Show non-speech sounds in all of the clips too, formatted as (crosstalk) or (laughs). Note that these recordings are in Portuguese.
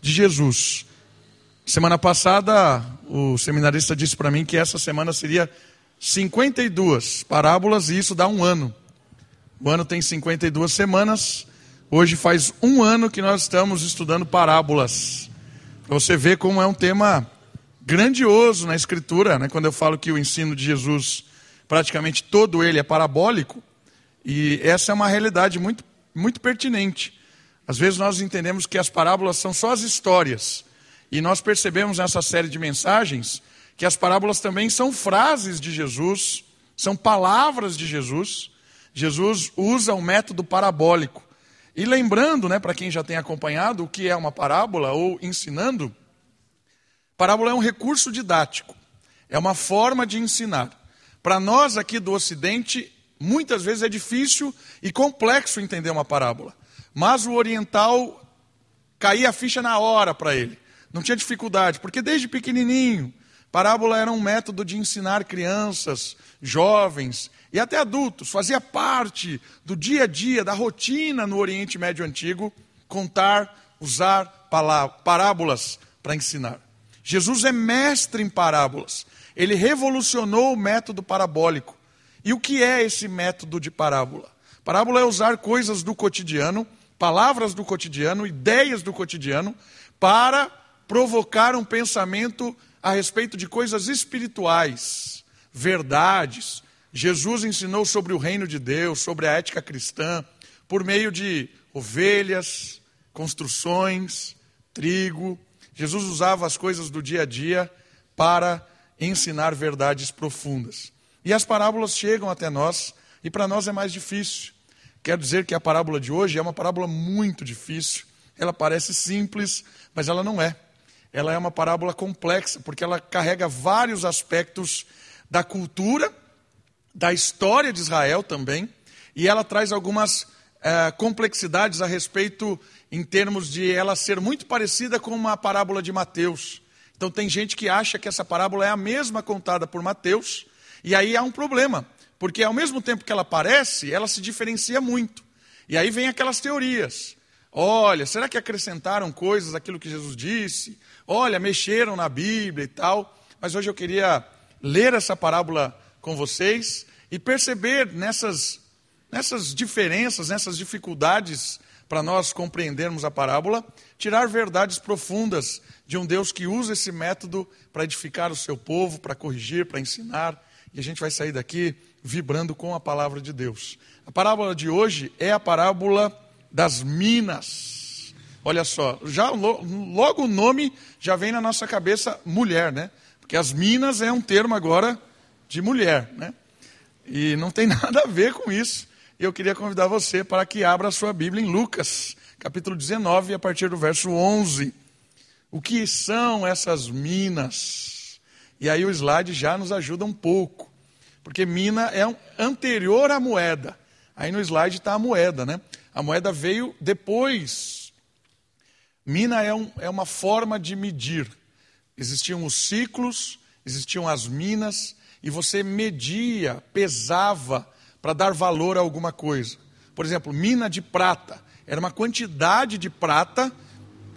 de Jesus. Semana passada, o seminarista disse para mim que essa semana seria 52 parábolas e isso dá um ano. O ano tem 52 semanas. Hoje faz um ano que nós estamos estudando parábolas. Você ver como é um tema grandioso na Escritura, né? quando eu falo que o ensino de Jesus, praticamente todo ele é parabólico, e essa é uma realidade muito, muito pertinente. Às vezes nós entendemos que as parábolas são só as histórias, e nós percebemos nessa série de mensagens que as parábolas também são frases de Jesus, são palavras de Jesus. Jesus usa o método parabólico. E lembrando, né, para quem já tem acompanhado o que é uma parábola ou ensinando, parábola é um recurso didático, é uma forma de ensinar. Para nós aqui do Ocidente, muitas vezes é difícil e complexo entender uma parábola, mas o oriental caía a ficha na hora para ele, não tinha dificuldade, porque desde pequenininho, parábola era um método de ensinar crianças, jovens e até adultos, fazia parte do dia a dia, da rotina no Oriente Médio Antigo, contar, usar parábolas para ensinar. Jesus é mestre em parábolas. Ele revolucionou o método parabólico. E o que é esse método de parábola? Parábola é usar coisas do cotidiano, palavras do cotidiano, ideias do cotidiano, para provocar um pensamento a respeito de coisas espirituais, verdades, Jesus ensinou sobre o reino de Deus, sobre a ética cristã, por meio de ovelhas, construções, trigo. Jesus usava as coisas do dia a dia para ensinar verdades profundas. E as parábolas chegam até nós, e para nós é mais difícil. Quero dizer que a parábola de hoje é uma parábola muito difícil. Ela parece simples, mas ela não é. Ela é uma parábola complexa, porque ela carrega vários aspectos da cultura da história de Israel também, e ela traz algumas é, complexidades a respeito em termos de ela ser muito parecida com uma parábola de Mateus. Então tem gente que acha que essa parábola é a mesma contada por Mateus, e aí há um problema, porque ao mesmo tempo que ela parece, ela se diferencia muito. E aí vem aquelas teorias. Olha, será que acrescentaram coisas àquilo que Jesus disse? Olha, mexeram na Bíblia e tal. Mas hoje eu queria ler essa parábola com vocês e perceber nessas, nessas diferenças, nessas dificuldades para nós compreendermos a parábola, tirar verdades profundas de um Deus que usa esse método para edificar o seu povo, para corrigir, para ensinar, e a gente vai sair daqui vibrando com a palavra de Deus. A parábola de hoje é a parábola das minas. Olha só, já logo o nome já vem na nossa cabeça mulher, né? Porque as minas é um termo agora de mulher, né? E não tem (laughs) nada a ver com isso. Eu queria convidar você para que abra a sua Bíblia em Lucas, capítulo 19, a partir do verso 11. O que são essas minas? E aí o slide já nos ajuda um pouco, porque mina é anterior à moeda. Aí no slide está a moeda, né? A moeda veio depois. Mina é, um, é uma forma de medir. Existiam os ciclos, existiam as minas, e você media, pesava para dar valor a alguma coisa. Por exemplo, mina de prata. Era uma quantidade de prata,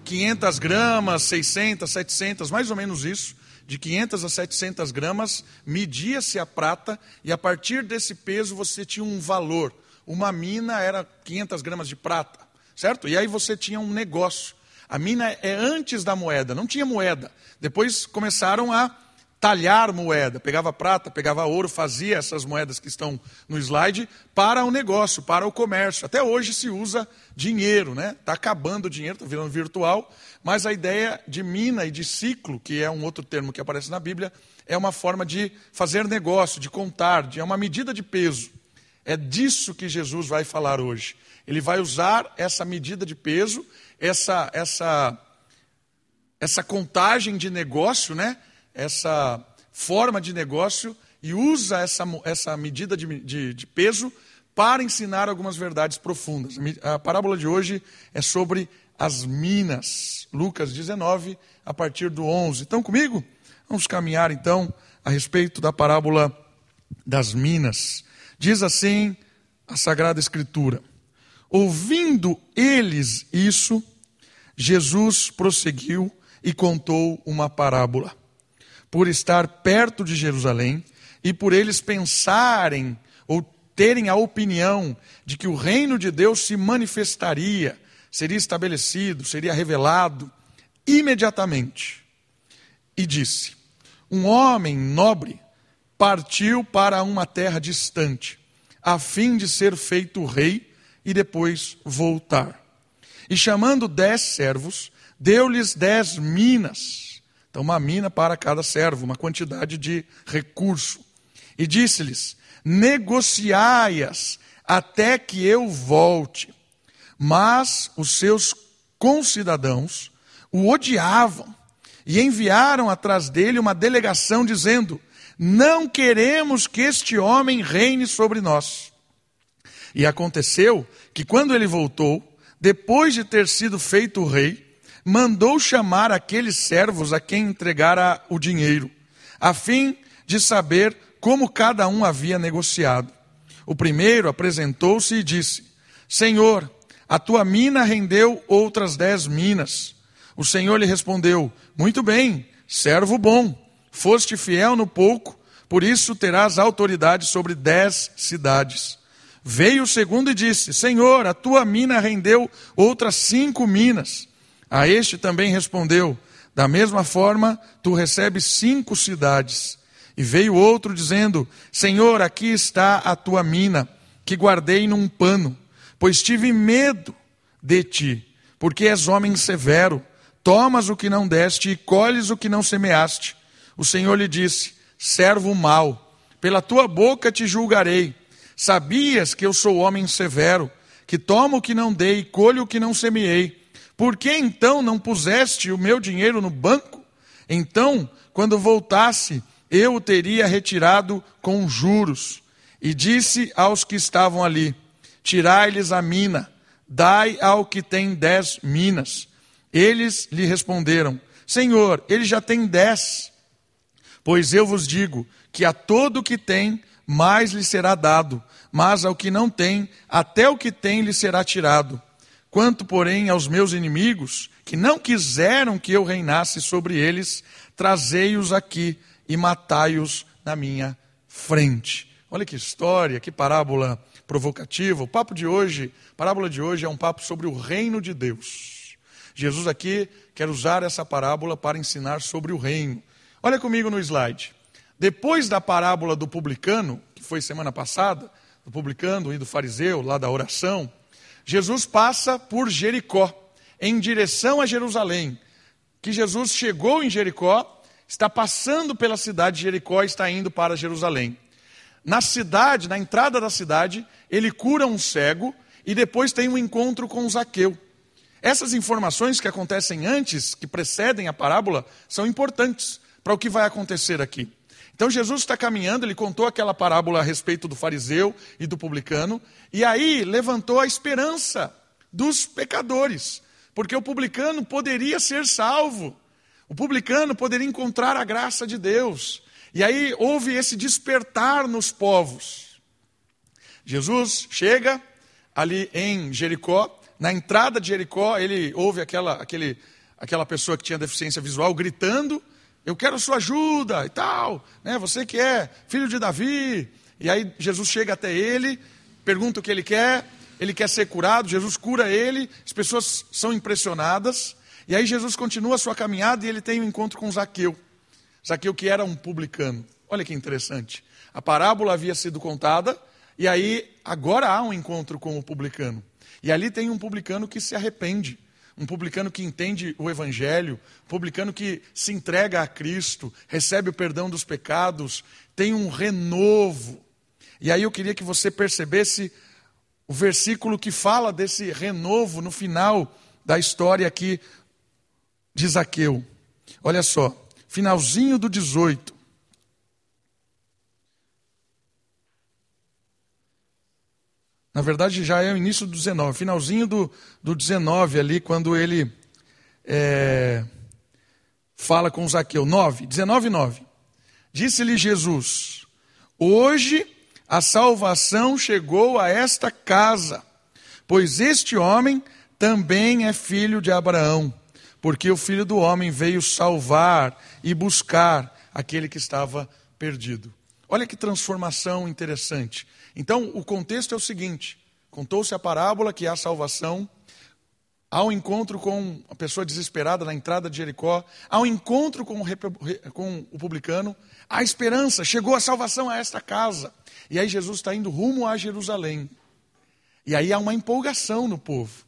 500 gramas, 600, 700, mais ou menos isso. De 500 a 700 gramas, media-se a prata e a partir desse peso você tinha um valor. Uma mina era 500 gramas de prata, certo? E aí você tinha um negócio. A mina é antes da moeda, não tinha moeda. Depois começaram a talhar moeda, pegava prata, pegava ouro, fazia essas moedas que estão no slide para o negócio, para o comércio. Até hoje se usa dinheiro, né? Está acabando o dinheiro, está virando virtual, mas a ideia de mina e de ciclo, que é um outro termo que aparece na Bíblia, é uma forma de fazer negócio, de contar, de, é uma medida de peso. É disso que Jesus vai falar hoje. Ele vai usar essa medida de peso, essa, essa, essa contagem de negócio, né? Essa forma de negócio e usa essa, essa medida de, de, de peso para ensinar algumas verdades profundas. A parábola de hoje é sobre as minas. Lucas 19, a partir do 11. Estão comigo? Vamos caminhar então a respeito da parábola das minas. Diz assim a Sagrada Escritura: Ouvindo eles isso, Jesus prosseguiu e contou uma parábola. Por estar perto de Jerusalém e por eles pensarem ou terem a opinião de que o reino de Deus se manifestaria, seria estabelecido, seria revelado imediatamente. E disse: Um homem nobre partiu para uma terra distante, a fim de ser feito rei e depois voltar. E chamando dez servos, deu-lhes dez minas. Então, uma mina para cada servo, uma quantidade de recurso. E disse-lhes: negociai-as até que eu volte. Mas os seus concidadãos o odiavam e enviaram atrás dele uma delegação dizendo: Não queremos que este homem reine sobre nós. E aconteceu que quando ele voltou, depois de ter sido feito rei, mandou chamar aqueles servos a quem entregara o dinheiro, a fim de saber como cada um havia negociado. O primeiro apresentou-se e disse: Senhor, a tua mina rendeu outras dez minas. O Senhor lhe respondeu: Muito bem, servo bom, foste fiel no pouco, por isso terás autoridade sobre dez cidades. Veio o segundo e disse: Senhor, a tua mina rendeu outras cinco minas. A este também respondeu: Da mesma forma, tu recebes cinco cidades. E veio outro dizendo: Senhor, aqui está a tua mina, que guardei num pano, pois tive medo de ti, porque és homem severo. Tomas o que não deste e colhes o que não semeaste. O Senhor lhe disse: Servo mau, pela tua boca te julgarei Sabias que eu sou homem severo, que tomo o que não dei e colho o que não semeei. Por que então não puseste o meu dinheiro no banco? Então, quando voltasse, eu o teria retirado com juros. E disse aos que estavam ali: Tirai-lhes a mina, dai ao que tem dez minas. Eles lhe responderam: Senhor, ele já tem dez. Pois eu vos digo que a todo o que tem, mais lhe será dado, mas ao que não tem, até o que tem lhe será tirado. Quanto, porém, aos meus inimigos, que não quiseram que eu reinasse sobre eles, trazei-os aqui e matai-os na minha frente. Olha que história, que parábola provocativa. O papo de hoje, a parábola de hoje é um papo sobre o reino de Deus. Jesus aqui quer usar essa parábola para ensinar sobre o reino. Olha comigo no slide. Depois da parábola do publicano, que foi semana passada, do publicano e do fariseu, lá da oração, Jesus passa por Jericó, em direção a Jerusalém. Que Jesus chegou em Jericó, está passando pela cidade de Jericó e está indo para Jerusalém. Na cidade, na entrada da cidade, ele cura um cego e depois tem um encontro com Zaqueu. Essas informações que acontecem antes, que precedem a parábola, são importantes para o que vai acontecer aqui. Então Jesus está caminhando, ele contou aquela parábola a respeito do fariseu e do publicano, e aí levantou a esperança dos pecadores, porque o publicano poderia ser salvo, o publicano poderia encontrar a graça de Deus, e aí houve esse despertar nos povos. Jesus chega ali em Jericó, na entrada de Jericó, ele ouve aquela, aquele, aquela pessoa que tinha deficiência visual gritando, eu quero sua ajuda e tal, né? Você que é filho de Davi. E aí Jesus chega até ele, pergunta o que ele quer, ele quer ser curado, Jesus cura ele, as pessoas são impressionadas. E aí Jesus continua a sua caminhada e ele tem um encontro com Zaqueu. Zaqueu que era um publicano. Olha que interessante. A parábola havia sido contada e aí agora há um encontro com o publicano. E ali tem um publicano que se arrepende um publicano que entende o Evangelho, publicano que se entrega a Cristo, recebe o perdão dos pecados, tem um renovo. E aí eu queria que você percebesse o versículo que fala desse renovo no final da história aqui de Zaqueu. Olha só, finalzinho do 18. Na verdade, já é o início do 19, finalzinho do, do 19 ali, quando ele é, fala com Zaqueu. 9, 19 9. Disse-lhe Jesus: Hoje a salvação chegou a esta casa, pois este homem também é filho de Abraão, porque o filho do homem veio salvar e buscar aquele que estava perdido. Olha que transformação interessante. Então, o contexto é o seguinte: contou-se a parábola que há salvação, ao encontro com a pessoa desesperada na entrada de Jericó, ao encontro com o, com o publicano, há esperança, chegou a salvação a esta casa. E aí Jesus está indo rumo a Jerusalém. E aí há uma empolgação no povo.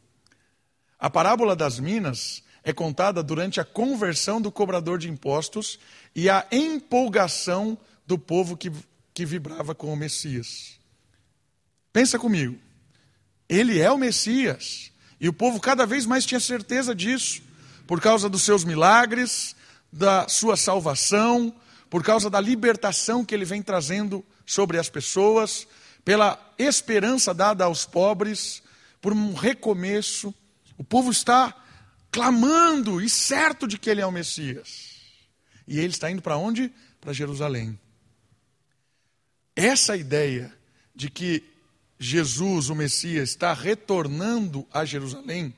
A parábola das minas é contada durante a conversão do cobrador de impostos e a empolgação do povo que, que vibrava com o Messias. Pensa comigo. Ele é o Messias. E o povo cada vez mais tinha certeza disso, por causa dos seus milagres, da sua salvação, por causa da libertação que ele vem trazendo sobre as pessoas, pela esperança dada aos pobres, por um recomeço. O povo está clamando e certo de que ele é o Messias. E ele está indo para onde? Para Jerusalém. Essa ideia de que Jesus, o Messias, está retornando a Jerusalém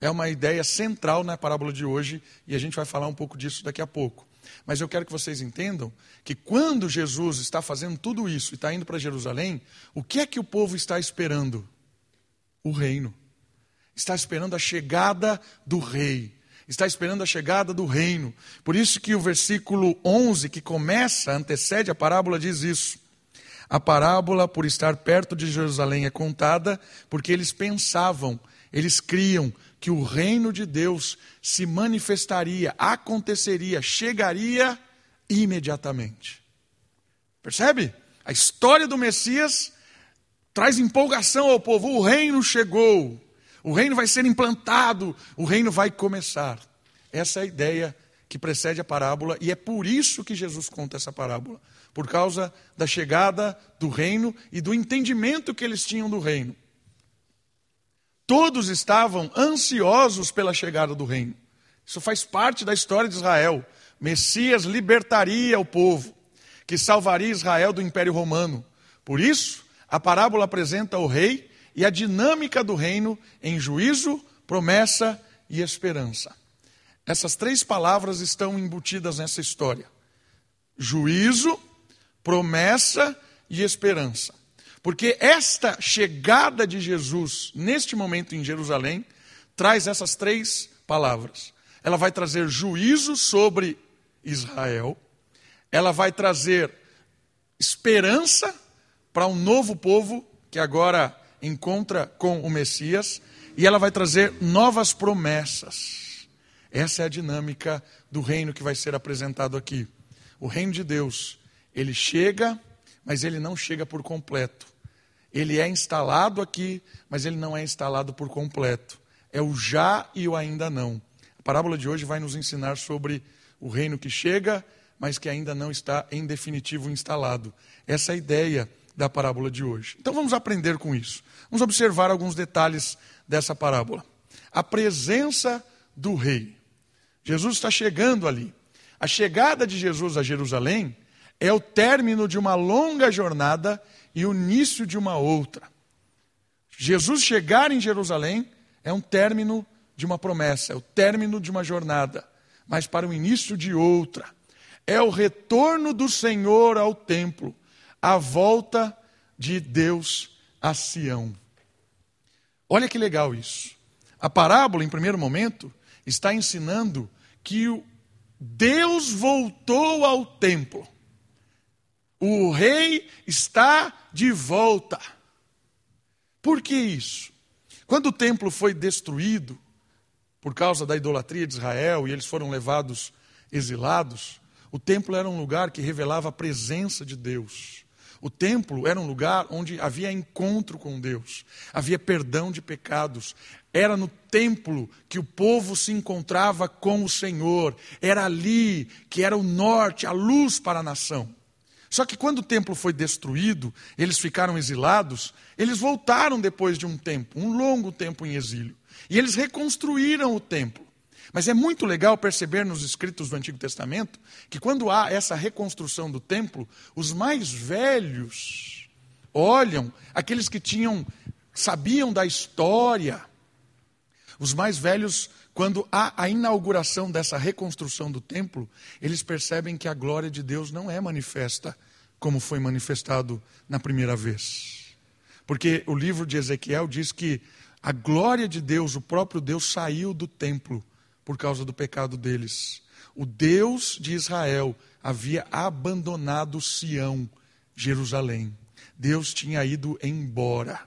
é uma ideia central na parábola de hoje e a gente vai falar um pouco disso daqui a pouco. Mas eu quero que vocês entendam que quando Jesus está fazendo tudo isso e está indo para Jerusalém, o que é que o povo está esperando? O reino. Está esperando a chegada do rei. Está esperando a chegada do reino. Por isso que o versículo 11, que começa, antecede a parábola, diz isso. A parábola, por estar perto de Jerusalém, é contada porque eles pensavam, eles criam que o reino de Deus se manifestaria, aconteceria, chegaria imediatamente. Percebe? A história do Messias traz empolgação ao povo. O reino chegou, o reino vai ser implantado, o reino vai começar. Essa é a ideia que precede a parábola e é por isso que Jesus conta essa parábola por causa da chegada do reino e do entendimento que eles tinham do reino. Todos estavam ansiosos pela chegada do reino. Isso faz parte da história de Israel. Messias libertaria o povo, que salvaria Israel do Império Romano. Por isso, a parábola apresenta o rei e a dinâmica do reino em juízo, promessa e esperança. Essas três palavras estão embutidas nessa história: juízo, promessa e esperança. Porque esta chegada de Jesus, neste momento em Jerusalém, traz essas três palavras. Ela vai trazer juízo sobre Israel, ela vai trazer esperança para um novo povo que agora encontra com o Messias, e ela vai trazer novas promessas. Essa é a dinâmica do reino que vai ser apresentado aqui. O reino de Deus, ele chega, mas ele não chega por completo. Ele é instalado aqui, mas ele não é instalado por completo. É o já e o ainda não. A parábola de hoje vai nos ensinar sobre o reino que chega, mas que ainda não está em definitivo instalado. Essa é a ideia da parábola de hoje. Então vamos aprender com isso. Vamos observar alguns detalhes dessa parábola. A presença do rei. Jesus está chegando ali. A chegada de Jesus a Jerusalém é o término de uma longa jornada e o início de uma outra. Jesus chegar em Jerusalém é um término de uma promessa, é o término de uma jornada, mas para o início de outra. É o retorno do Senhor ao templo, a volta de Deus a Sião. Olha que legal isso. A parábola, em primeiro momento, está ensinando que Deus voltou ao templo. O rei está de volta. Por que isso? Quando o templo foi destruído por causa da idolatria de Israel e eles foram levados exilados, o templo era um lugar que revelava a presença de Deus. O templo era um lugar onde havia encontro com Deus, havia perdão de pecados. Era no templo que o povo se encontrava com o Senhor. Era ali que era o norte, a luz para a nação. Só que quando o templo foi destruído, eles ficaram exilados, eles voltaram depois de um tempo, um longo tempo em exílio. E eles reconstruíram o templo. Mas é muito legal perceber nos escritos do Antigo Testamento que quando há essa reconstrução do templo, os mais velhos olham aqueles que tinham sabiam da história, Os mais velhos, quando há a inauguração dessa reconstrução do templo, eles percebem que a glória de Deus não é manifesta como foi manifestado na primeira vez. Porque o livro de Ezequiel diz que a glória de Deus, o próprio Deus, saiu do templo por causa do pecado deles. O Deus de Israel havia abandonado Sião, Jerusalém. Deus tinha ido embora.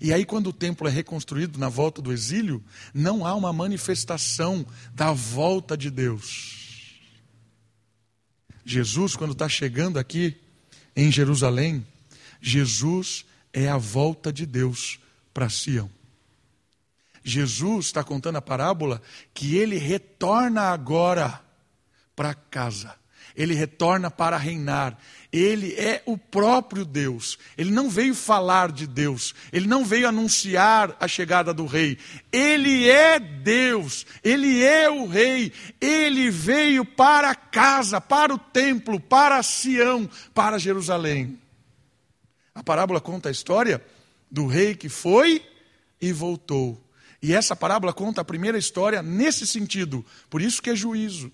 E aí, quando o templo é reconstruído na volta do exílio, não há uma manifestação da volta de Deus. Jesus, quando está chegando aqui em Jerusalém, Jesus é a volta de Deus para Sião. Jesus está contando a parábola que ele retorna agora para casa. Ele retorna para reinar. Ele é o próprio Deus. Ele não veio falar de Deus. Ele não veio anunciar a chegada do rei. Ele é Deus. Ele é o rei. Ele veio para casa, para o templo, para Sião, para Jerusalém. A parábola conta a história do rei que foi e voltou. E essa parábola conta a primeira história nesse sentido. Por isso que é juízo.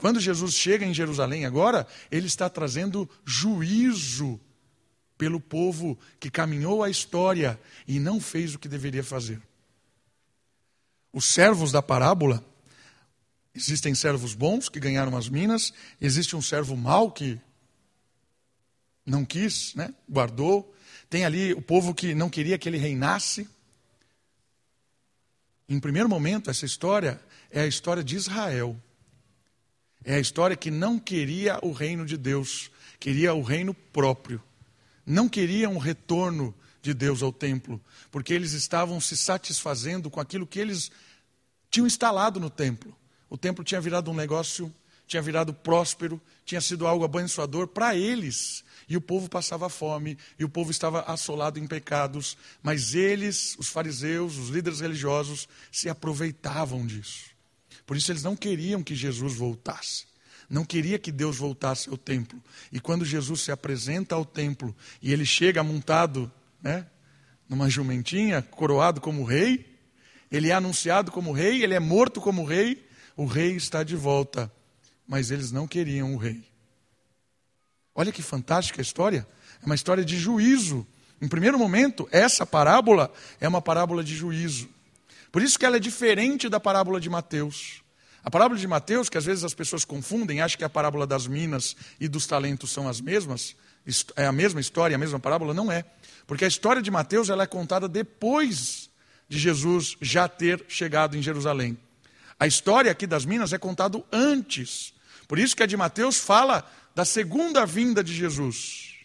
Quando Jesus chega em Jerusalém agora, ele está trazendo juízo pelo povo que caminhou a história e não fez o que deveria fazer. Os servos da parábola, existem servos bons que ganharam as minas, existe um servo mau que não quis, né? guardou. Tem ali o povo que não queria que ele reinasse. Em primeiro momento, essa história é a história de Israel. É a história que não queria o reino de Deus, queria o reino próprio. Não queria um retorno de Deus ao templo, porque eles estavam se satisfazendo com aquilo que eles tinham instalado no templo. O templo tinha virado um negócio, tinha virado próspero, tinha sido algo abençoador para eles. E o povo passava fome, e o povo estava assolado em pecados, mas eles, os fariseus, os líderes religiosos, se aproveitavam disso. Por isso eles não queriam que Jesus voltasse. Não queria que Deus voltasse ao templo. E quando Jesus se apresenta ao templo e ele chega montado, né, numa jumentinha, coroado como rei, ele é anunciado como rei, ele é morto como rei, o rei está de volta. Mas eles não queriam o rei. Olha que fantástica a história. É uma história de juízo. Em primeiro momento, essa parábola é uma parábola de juízo. Por isso que ela é diferente da parábola de Mateus. A parábola de Mateus, que às vezes as pessoas confundem, acham que a parábola das minas e dos talentos são as mesmas, é a mesma história, a mesma parábola, não é. Porque a história de Mateus ela é contada depois de Jesus já ter chegado em Jerusalém. A história aqui das minas é contada antes. Por isso que a de Mateus fala da segunda vinda de Jesus.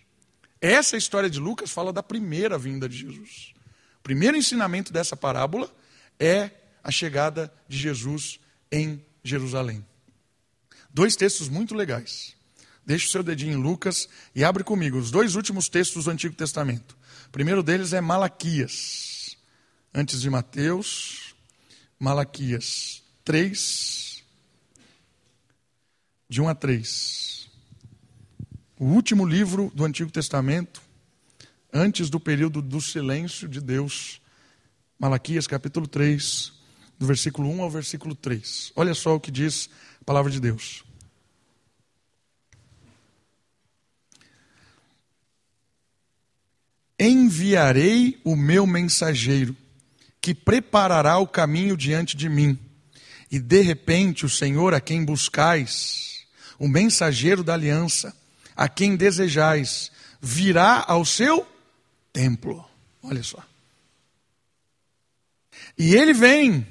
Essa história de Lucas fala da primeira vinda de Jesus. O primeiro ensinamento dessa parábola é a chegada de Jesus em Jerusalém. Dois textos muito legais. Deixe o seu dedinho em Lucas e abre comigo os dois últimos textos do Antigo Testamento. O primeiro deles é Malaquias. Antes de Mateus, Malaquias 3, de 1 a 3. O último livro do Antigo Testamento, antes do período do silêncio de Deus Malaquias capítulo 3, do versículo 1 ao versículo 3. Olha só o que diz a palavra de Deus. Enviarei o meu mensageiro, que preparará o caminho diante de mim. E de repente o Senhor a quem buscais, o mensageiro da aliança, a quem desejais, virá ao seu templo. Olha só. E ele vem,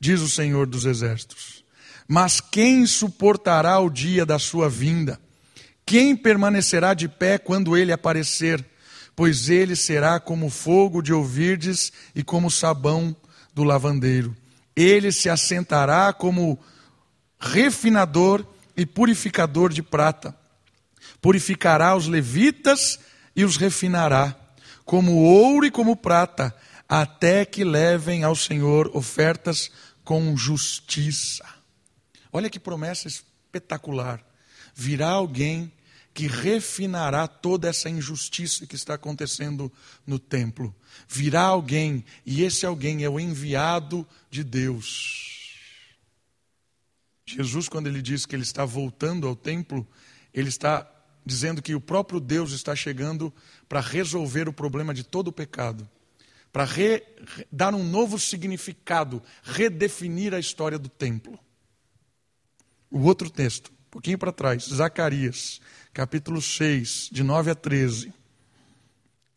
diz o Senhor dos Exércitos. Mas quem suportará o dia da sua vinda? Quem permanecerá de pé quando ele aparecer? Pois ele será como fogo de ouvirdes e como sabão do lavandeiro. Ele se assentará como refinador e purificador de prata. Purificará os levitas e os refinará, como ouro e como prata até que levem ao Senhor ofertas com justiça. Olha que promessa espetacular. Virá alguém que refinará toda essa injustiça que está acontecendo no templo. Virá alguém, e esse alguém é o enviado de Deus. Jesus, quando ele diz que ele está voltando ao templo, ele está dizendo que o próprio Deus está chegando para resolver o problema de todo o pecado, para re, dar um novo significado, redefinir a história do templo. O outro texto, um pouquinho para trás, Zacarias, capítulo 6, de 9 a 13.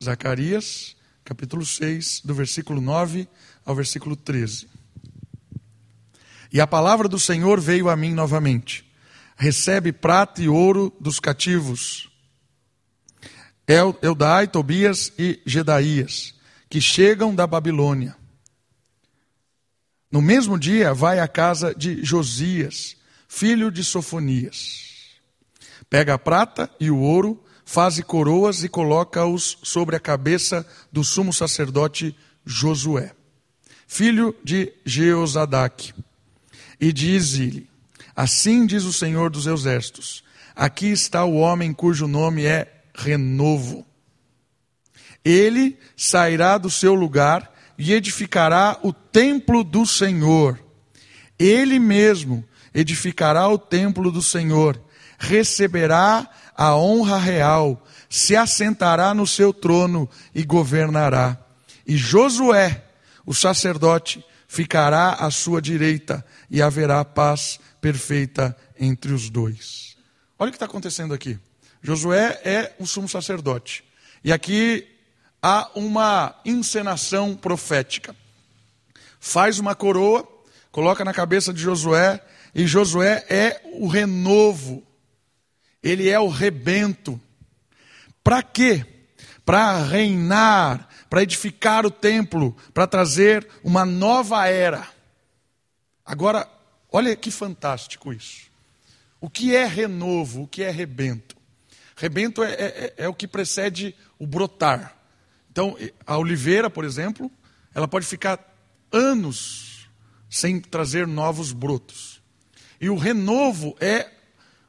Zacarias, capítulo 6, do versículo 9 ao versículo 13. E a palavra do Senhor veio a mim novamente. Recebe prata e ouro dos cativos, Eudai, Tobias e Gedaías, que chegam da Babilônia. No mesmo dia vai à casa de Josias, filho de Sofonias. Pega a prata e o ouro, faz coroas e coloca-os sobre a cabeça do sumo sacerdote Josué, filho de Jeozadaque. E diz-lhe: Assim diz o Senhor dos Exércitos: Aqui está o homem cujo nome é Renovo. Ele sairá do seu lugar e edificará o templo do Senhor. Ele mesmo edificará o templo do Senhor, receberá a honra real, se assentará no seu trono e governará. E Josué, o sacerdote, ficará à sua direita e haverá paz perfeita entre os dois. Olha o que está acontecendo aqui. Josué é o sumo sacerdote. E aqui há uma encenação profética. Faz uma coroa, coloca na cabeça de Josué, e Josué é o renovo, ele é o rebento. Para quê? Para reinar, para edificar o templo, para trazer uma nova era. Agora, olha que fantástico isso. O que é renovo? O que é rebento? Rebento é, é, é o que precede o brotar. Então, a oliveira, por exemplo, ela pode ficar anos sem trazer novos brotos. E o renovo é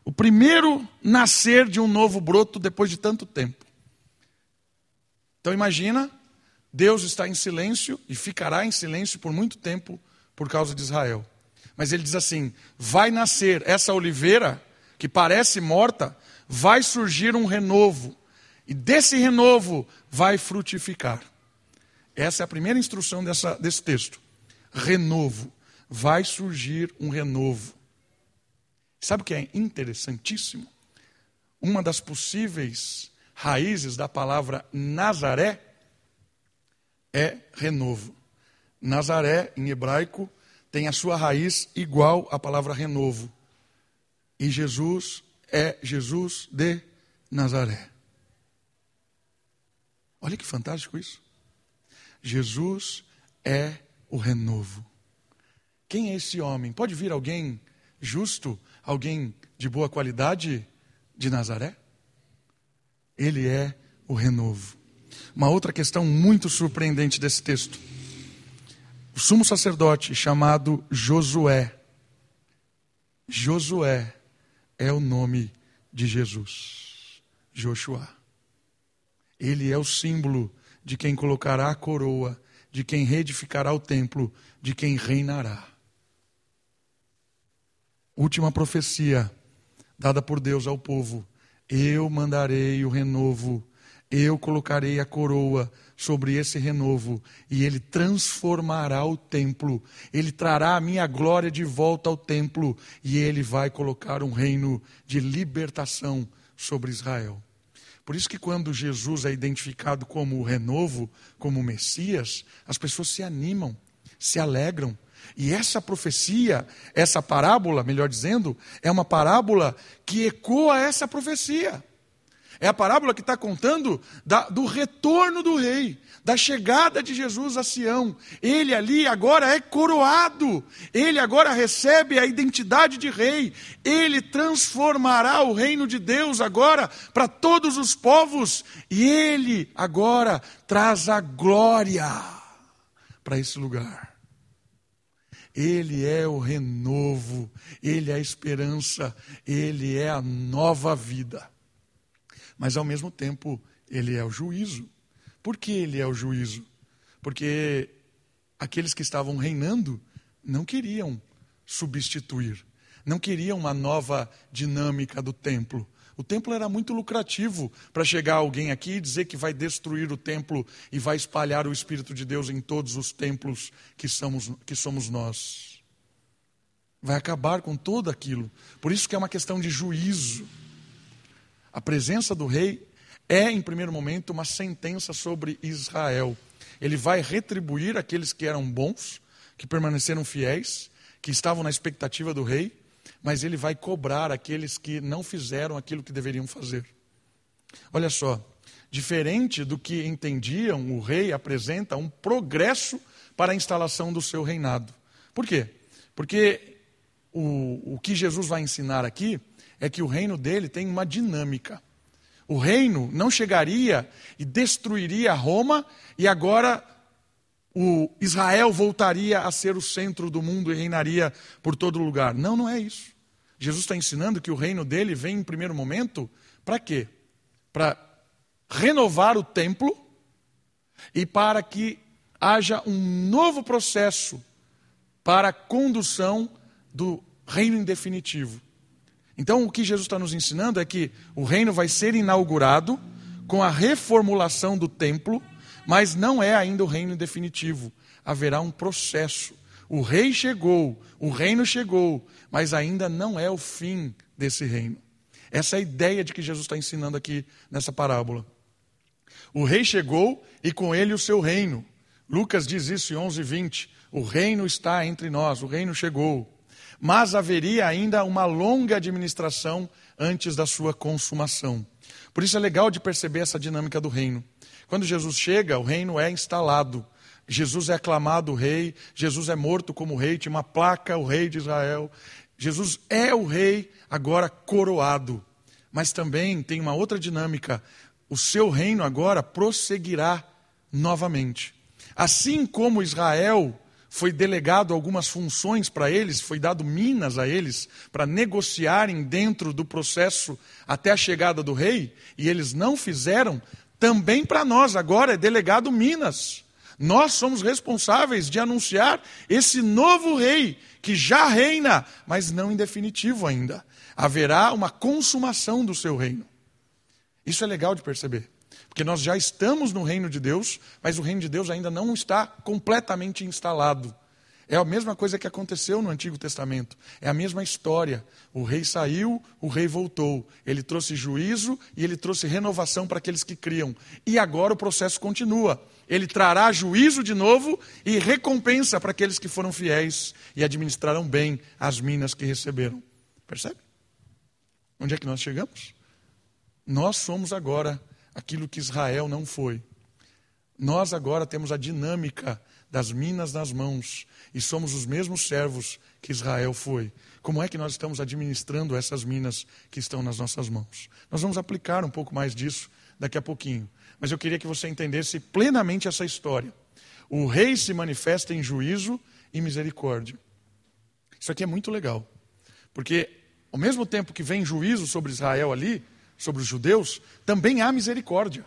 o primeiro nascer de um novo broto depois de tanto tempo. Então imagina, Deus está em silêncio e ficará em silêncio por muito tempo por causa de Israel. Mas ele diz assim: vai nascer essa oliveira que parece morta, vai surgir um renovo. E desse renovo vai frutificar. Essa é a primeira instrução dessa, desse texto. Renovo. Vai surgir um renovo. Sabe o que é interessantíssimo? Uma das possíveis raízes da palavra Nazaré é renovo. Nazaré, em hebraico, tem a sua raiz igual à palavra renovo. E Jesus é Jesus de Nazaré. Olha que fantástico isso. Jesus é o renovo. Quem é esse homem? Pode vir alguém justo, alguém de boa qualidade de Nazaré? Ele é o renovo. Uma outra questão muito surpreendente desse texto. O sumo sacerdote chamado Josué. Josué é o nome de Jesus, Joshua. Ele é o símbolo de quem colocará a coroa, de quem reedificará o templo, de quem reinará. Última profecia dada por Deus ao povo: Eu mandarei o renovo, eu colocarei a coroa sobre esse renovo, e ele transformará o templo, ele trará a minha glória de volta ao templo, e ele vai colocar um reino de libertação sobre Israel. Por isso que quando Jesus é identificado como o renovo, como o Messias, as pessoas se animam, se alegram. E essa profecia, essa parábola, melhor dizendo, é uma parábola que ecoa essa profecia. É a parábola que está contando da, do retorno do rei, da chegada de Jesus a Sião. Ele ali agora é coroado, ele agora recebe a identidade de rei, ele transformará o reino de Deus agora para todos os povos, e ele agora traz a glória para esse lugar. Ele é o renovo, Ele é a esperança, Ele é a nova vida. Mas ao mesmo tempo ele é o juízo. Por que ele é o juízo? Porque aqueles que estavam reinando não queriam substituir, não queriam uma nova dinâmica do templo. O templo era muito lucrativo para chegar alguém aqui e dizer que vai destruir o templo e vai espalhar o Espírito de Deus em todos os templos que somos, que somos nós. Vai acabar com tudo aquilo. Por isso que é uma questão de juízo. A presença do rei é, em primeiro momento, uma sentença sobre Israel. Ele vai retribuir aqueles que eram bons, que permaneceram fiéis, que estavam na expectativa do rei, mas ele vai cobrar aqueles que não fizeram aquilo que deveriam fazer. Olha só, diferente do que entendiam, o rei apresenta um progresso para a instalação do seu reinado. Por quê? Porque o, o que Jesus vai ensinar aqui é que o reino dele tem uma dinâmica. O reino não chegaria e destruiria Roma e agora o Israel voltaria a ser o centro do mundo e reinaria por todo lugar. Não, não é isso. Jesus está ensinando que o reino dele vem em primeiro momento para quê? Para renovar o templo e para que haja um novo processo para a condução do reino definitivo. Então, o que Jesus está nos ensinando é que o reino vai ser inaugurado com a reformulação do templo mas não é ainda o reino definitivo. Haverá um processo. O rei chegou, o reino chegou, mas ainda não é o fim desse reino. Essa é a ideia de que Jesus está ensinando aqui nessa parábola. O rei chegou e com ele o seu reino. Lucas diz isso em 11, 20. O reino está entre nós, o reino chegou. Mas haveria ainda uma longa administração antes da sua consumação. Por isso é legal de perceber essa dinâmica do reino. Quando Jesus chega, o reino é instalado. Jesus é aclamado rei, Jesus é morto como rei, tinha uma placa, o rei de Israel. Jesus é o rei, agora coroado. Mas também tem uma outra dinâmica. O seu reino agora prosseguirá novamente. Assim como Israel foi delegado algumas funções para eles, foi dado minas a eles para negociarem dentro do processo até a chegada do rei, e eles não fizeram, também para nós agora é delegado Minas. Nós somos responsáveis de anunciar esse novo rei que já reina, mas não em definitivo ainda. Haverá uma consumação do seu reino. Isso é legal de perceber. Porque nós já estamos no reino de Deus, mas o reino de Deus ainda não está completamente instalado. É a mesma coisa que aconteceu no Antigo Testamento. É a mesma história. O rei saiu, o rei voltou. Ele trouxe juízo e ele trouxe renovação para aqueles que criam. E agora o processo continua. Ele trará juízo de novo e recompensa para aqueles que foram fiéis e administraram bem as minas que receberam. Percebe? Onde é que nós chegamos? Nós somos agora aquilo que Israel não foi. Nós agora temos a dinâmica das minas nas mãos e somos os mesmos servos que Israel foi. Como é que nós estamos administrando essas minas que estão nas nossas mãos? Nós vamos aplicar um pouco mais disso daqui a pouquinho. Mas eu queria que você entendesse plenamente essa história. O rei se manifesta em juízo e misericórdia. Isso aqui é muito legal. Porque, ao mesmo tempo que vem juízo sobre Israel ali, sobre os judeus, também há misericórdia.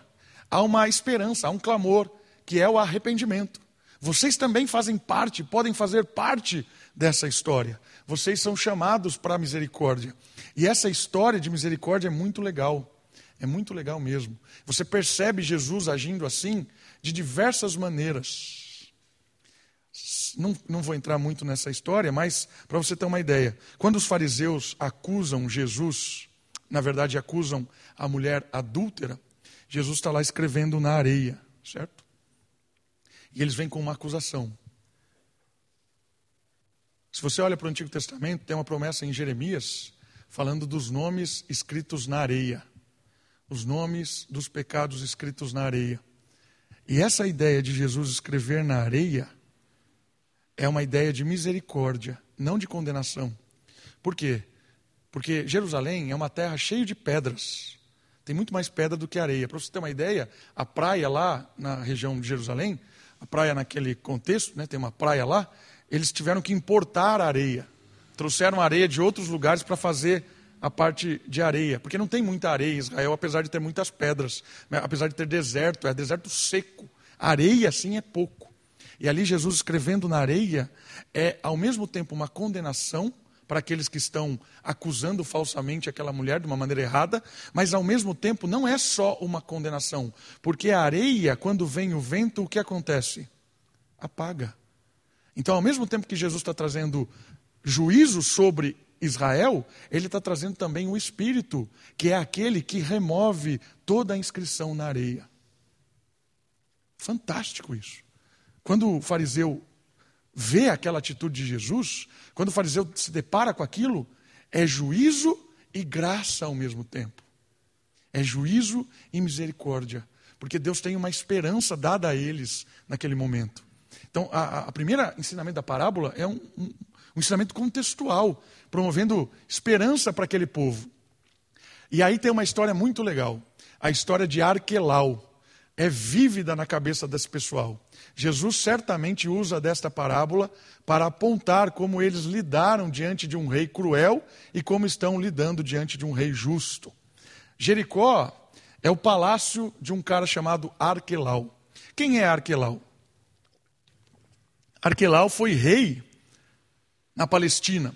Há uma esperança, há um clamor, que é o arrependimento. Vocês também fazem parte, podem fazer parte dessa história. Vocês são chamados para a misericórdia. E essa história de misericórdia é muito legal. É muito legal mesmo. Você percebe Jesus agindo assim de diversas maneiras. Não, não vou entrar muito nessa história, mas para você ter uma ideia. Quando os fariseus acusam Jesus, na verdade acusam a mulher adúltera, Jesus está lá escrevendo na areia, certo? E eles vêm com uma acusação. Se você olha para o Antigo Testamento, tem uma promessa em Jeremias falando dos nomes escritos na areia. Os nomes dos pecados escritos na areia. E essa ideia de Jesus escrever na areia é uma ideia de misericórdia, não de condenação. Por quê? Porque Jerusalém é uma terra cheia de pedras. Tem muito mais pedra do que areia. Para você ter uma ideia, a praia lá na região de Jerusalém a praia naquele contexto, né, tem uma praia lá, eles tiveram que importar areia. Trouxeram areia de outros lugares para fazer a parte de areia, porque não tem muita areia em Israel, apesar de ter muitas pedras, né? apesar de ter deserto, é deserto seco. Areia, assim, é pouco. E ali Jesus escrevendo na areia é, ao mesmo tempo, uma condenação para aqueles que estão acusando falsamente aquela mulher de uma maneira errada, mas ao mesmo tempo não é só uma condenação, porque a areia, quando vem o vento, o que acontece? Apaga. Então, ao mesmo tempo que Jesus está trazendo juízo sobre Israel, ele está trazendo também o Espírito, que é aquele que remove toda a inscrição na areia. Fantástico isso. Quando o fariseu vê aquela atitude de Jesus, quando o fariseu se depara com aquilo, é juízo e graça ao mesmo tempo. É juízo e misericórdia, porque Deus tem uma esperança dada a eles naquele momento. Então, a, a primeira ensinamento da parábola é um, um, um ensinamento contextual, promovendo esperança para aquele povo. E aí tem uma história muito legal, a história de Arquelau. É vívida na cabeça desse pessoal. Jesus certamente usa desta parábola para apontar como eles lidaram diante de um rei cruel e como estão lidando diante de um rei justo. Jericó é o palácio de um cara chamado Arquelau. Quem é Arquelau? Arquelau foi rei na Palestina.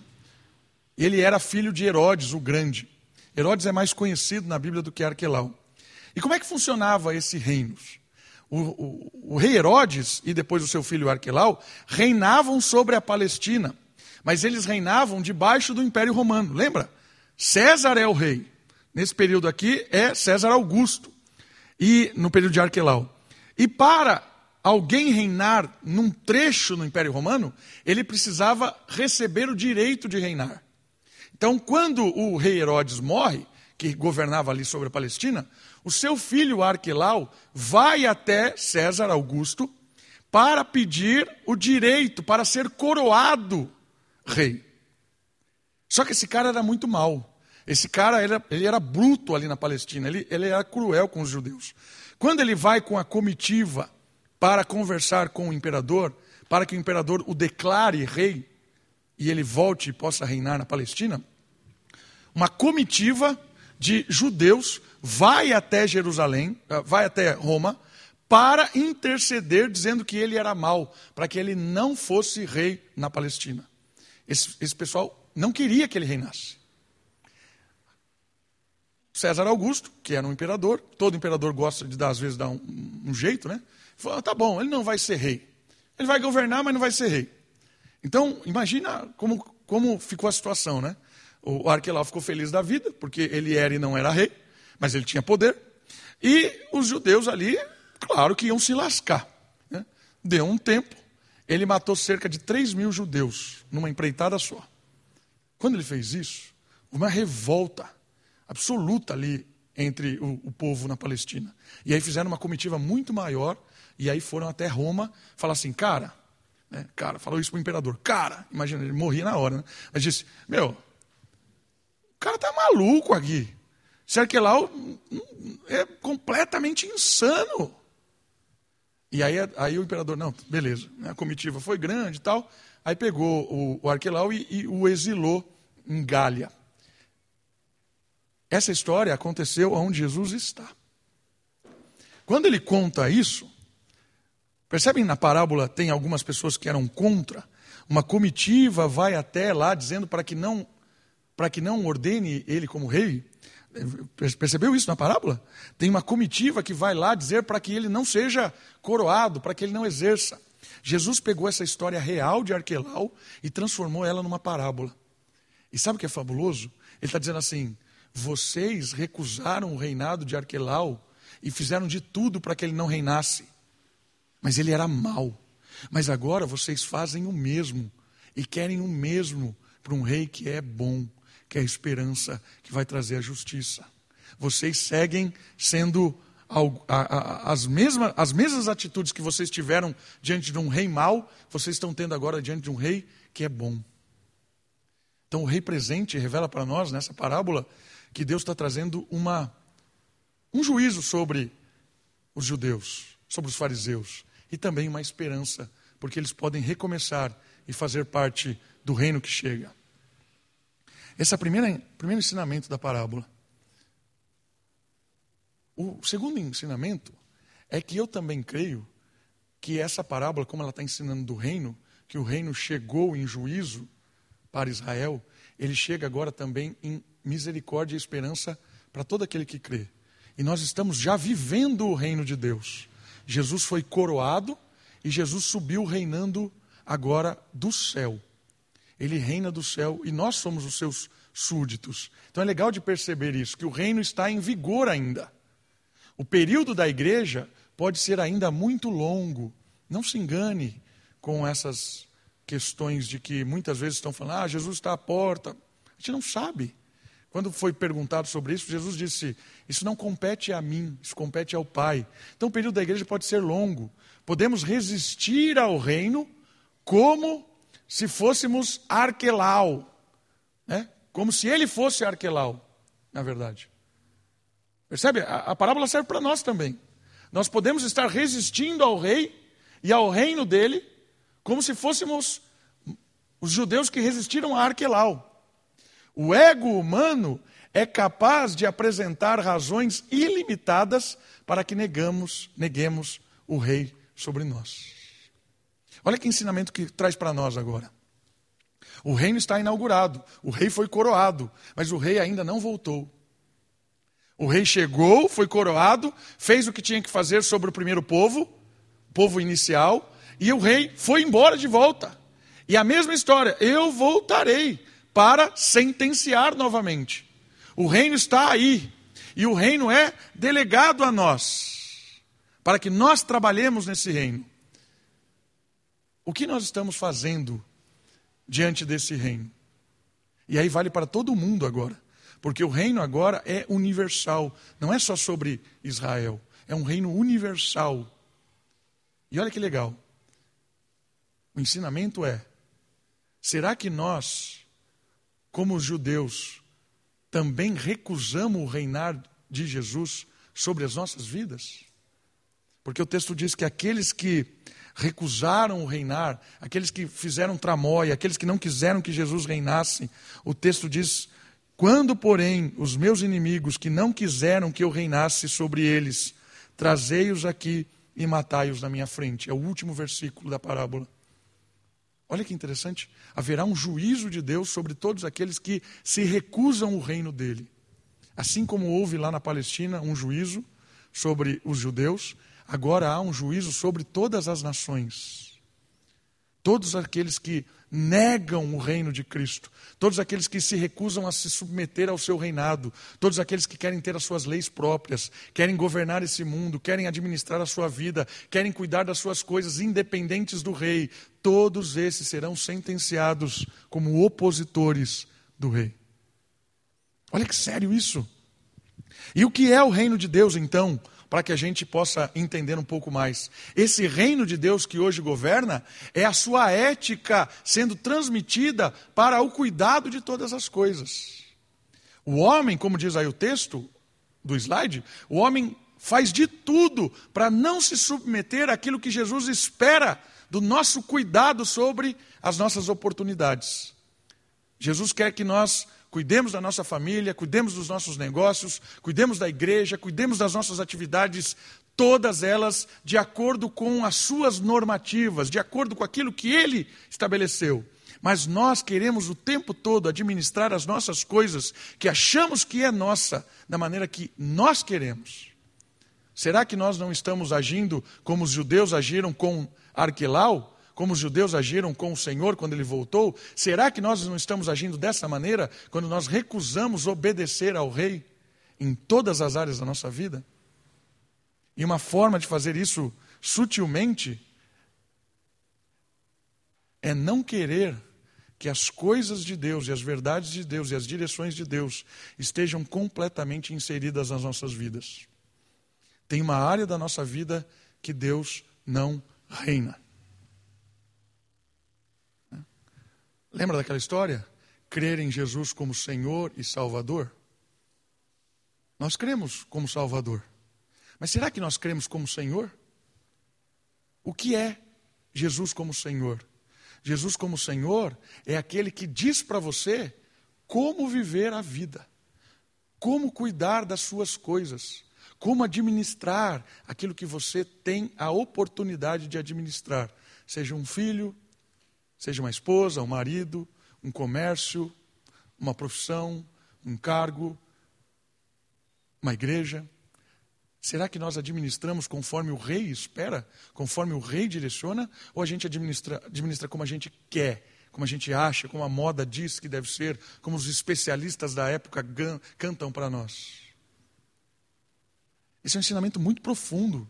Ele era filho de Herodes, o Grande. Herodes é mais conhecido na Bíblia do que Arquelau. E como é que funcionava esse reino? O, o, rei Herodes e depois o seu filho Arquelau reinavam sobre a Palestina, mas eles reinavam debaixo do Império Romano. Lembra? César é o rei. Nesse período aqui é César Augusto. E no período de Arquelau. E para alguém reinar num trecho no Império Romano, ele precisava receber o direito de reinar. Então, quando o rei Herodes morre, que governava ali sobre a Palestina, o seu filho Arquelau vai até César Augusto para pedir o direito para ser coroado rei. Só que esse cara era muito mau. Esse cara ele era, ele era bruto ali na Palestina, ele, ele era cruel com os judeus. Quando ele vai com a comitiva para conversar com o imperador, para que o imperador o declare rei e ele volte e possa reinar na Palestina, uma comitiva de judeus vai até Jerusalém, ah, vai até Roma, para interceder, dizendo que ele era mau, para que ele não fosse rei na Palestina. Esse, esse pessoal não queria que ele reinasse. César Augusto, que era um imperador, todo imperador gosta de dar, às vezes, dar um, um jeito, né? Falou: ah, tá bom, ele não vai ser rei. Ele vai governar, mas não vai ser rei. Então, imagina como, como ficou a situação, né? O Arquelau ficou feliz da vida, porque ele era e não era rei, mas ele tinha poder. E os judeus ali, claro que iam se lascar. Né? Deu um tempo, ele matou cerca de 3 mil judeus numa empreitada só. Quando ele fez isso, uma revolta absoluta ali entre o, o, povo na Palestina. E aí fizeram uma comitiva muito maior, e aí foram até Roma falar assim, cara, né, cara, falou isso para o imperador, cara, imagina, ele morria na hora, né? Mas disse, meu, o cara tá maluco aqui. Esse Arquelau é completamente insano. E aí, aí o imperador, não, beleza, né, a comitiva foi grande e tal. Aí pegou o, o Arquelau e, e o exilou em Gália. Essa história aconteceu onde Jesus está. Quando ele conta isso, percebem na parábola tem algumas pessoas que eram contra. Uma comitiva vai até lá dizendo para que não para que não ordene ele como rei. Percebeu isso na parábola? Tem uma comitiva que vai lá dizer para que ele não seja coroado, para que ele não exerça. Jesus pegou essa história real de Arquelau e transformou ela numa parábola. E sabe o que é fabuloso? Ele está dizendo assim: vocês recusaram o reinado de Arquelau e fizeram de tudo para que ele não reinasse. Mas ele era mau. Mas agora vocês fazem o mesmo e querem o mesmo para um rei que é bom que é a esperança que vai trazer a justiça. Vocês seguem sendo as mesmas, as mesmas atitudes que vocês tiveram diante de um rei mau, vocês estão tendo agora diante de um rei que é bom. Então, o rei presente revela para nós, nessa parábola, que Deus está trazendo uma, um juízo sobre os judeus, sobre os fariseus, e também uma esperança, porque eles podem recomeçar e fazer parte do reino que chega. Esse é o primeiro, primeiro ensinamento da parábola. O segundo ensinamento é que eu também creio que essa parábola, como ela está ensinando do reino, que o reino chegou em juízo para Israel, ele chega agora também em misericórdia e esperança para todo aquele que crê. E nós estamos já vivendo o reino de Deus. Jesus foi coroado e Jesus subiu reinando agora do céu. Ele reina do céu e nós somos os seus súditos. Então é legal de perceber isso, que o reino está em vigor ainda. O período da igreja pode ser ainda muito longo. Não se engane com essas questões de que muitas vezes estão falando, ah, Jesus está à porta. A gente não sabe. Quando foi perguntado sobre isso, Jesus disse: Isso não compete a mim, isso compete ao Pai. Então o período da igreja pode ser longo. Podemos resistir ao reino como se fôssemos Arquelau, né? como se ele fosse Arquelau, na verdade. Percebe? A, a parábola serve para nós também. Nós podemos estar resistindo ao rei e ao reino dele como se fôssemos os judeus que resistiram a Arquelau. O ego humano é capaz de apresentar razões ilimitadas para que negamos, neguemos o rei sobre nós. Olha que ensinamento que traz para nós agora. O reino está inaugurado, o rei foi coroado, mas o rei ainda não voltou. O rei chegou, foi coroado, fez o que tinha que fazer sobre o primeiro povo, povo inicial, e o rei foi embora de volta. E a mesma história, eu voltarei para sentenciar novamente. O reino está aí, e o reino é delegado a nós, para que nós trabalhemos nesse reino. O que nós estamos fazendo diante desse reino? E aí vale para todo mundo agora. Porque o reino agora é universal, não é só sobre Israel, é um reino universal. E olha que legal. O ensinamento é: será que nós, como os judeus, também recusamos o reinar de Jesus sobre as nossas vidas? Porque o texto diz que aqueles que recusaram o reinar, aqueles que fizeram tramóia, aqueles que não quiseram que Jesus reinasse, o texto diz quando, porém, os meus inimigos que não quiseram que eu reinasse sobre eles, trazei-os aqui e matai-os na minha frente. É o último versículo da parábola. Olha que interessante. Haverá um juízo de Deus sobre todos aqueles que se recusam o reino dele. Assim como houve lá na Palestina um juízo sobre os judeus, agora há um juízo sobre todas as nações. Todos aqueles que negam o reino de Cristo, todos aqueles que se recusam a se submeter ao seu reinado, todos aqueles que querem ter as suas leis próprias, querem governar esse mundo, querem administrar a sua vida, querem cuidar das suas coisas independentes do rei, todos esses serão sentenciados como opositores do rei. Olha que sério isso. E o que é o reino de Deus então? Para que a gente possa entender um pouco mais. Esse reino de Deus que hoje governa é a sua ética sendo transmitida para o cuidado de todas as coisas. O homem, como diz aí o texto do slide, o homem faz de tudo para não se submeter àquilo que Jesus espera do nosso cuidado sobre as nossas oportunidades. Jesus quer que nós cuidemos da nossa família, cuidemos dos nossos negócios, cuidemos da igreja, cuidemos das nossas atividades, todas elas de acordo com as suas normativas, de acordo com aquilo que ele estabeleceu. Mas nós queremos o tempo todo administrar as nossas coisas que achamos que é nossa, da maneira que nós queremos. Será que nós não estamos agindo como os judeus agiram com Arquelau? Como os judeus agiram com o Senhor quando ele voltou, será que nós não estamos agindo dessa maneira quando nós recusamos obedecer ao rei em todas as áreas da nossa vida? E uma forma de fazer isso sutilmente é não querer que as coisas de Deus e as verdades de Deus e as direções de Deus estejam completamente inseridas nas nossas vidas. Tem uma área da nossa vida que Deus não reina. Lembra daquela história? Crer em Jesus como Senhor e Salvador? Nós cremos como Salvador. Mas será que nós cremos como Senhor? O que é Jesus como Senhor? Jesus como Senhor é aquele que diz para você como viver a vida, como cuidar das suas coisas, como administrar aquilo que você tem a oportunidade de administrar, seja um filho, seja uma esposa, um marido, um comércio, uma profissão, um cargo, uma igreja. Será que nós administramos conforme o rei espera, conforme o rei direciona, ou a gente administra, administra como a gente quer, como a gente acha, como a moda diz que deve ser, como os especialistas da época cantam para nós? Esse é um ensinamento muito profundo,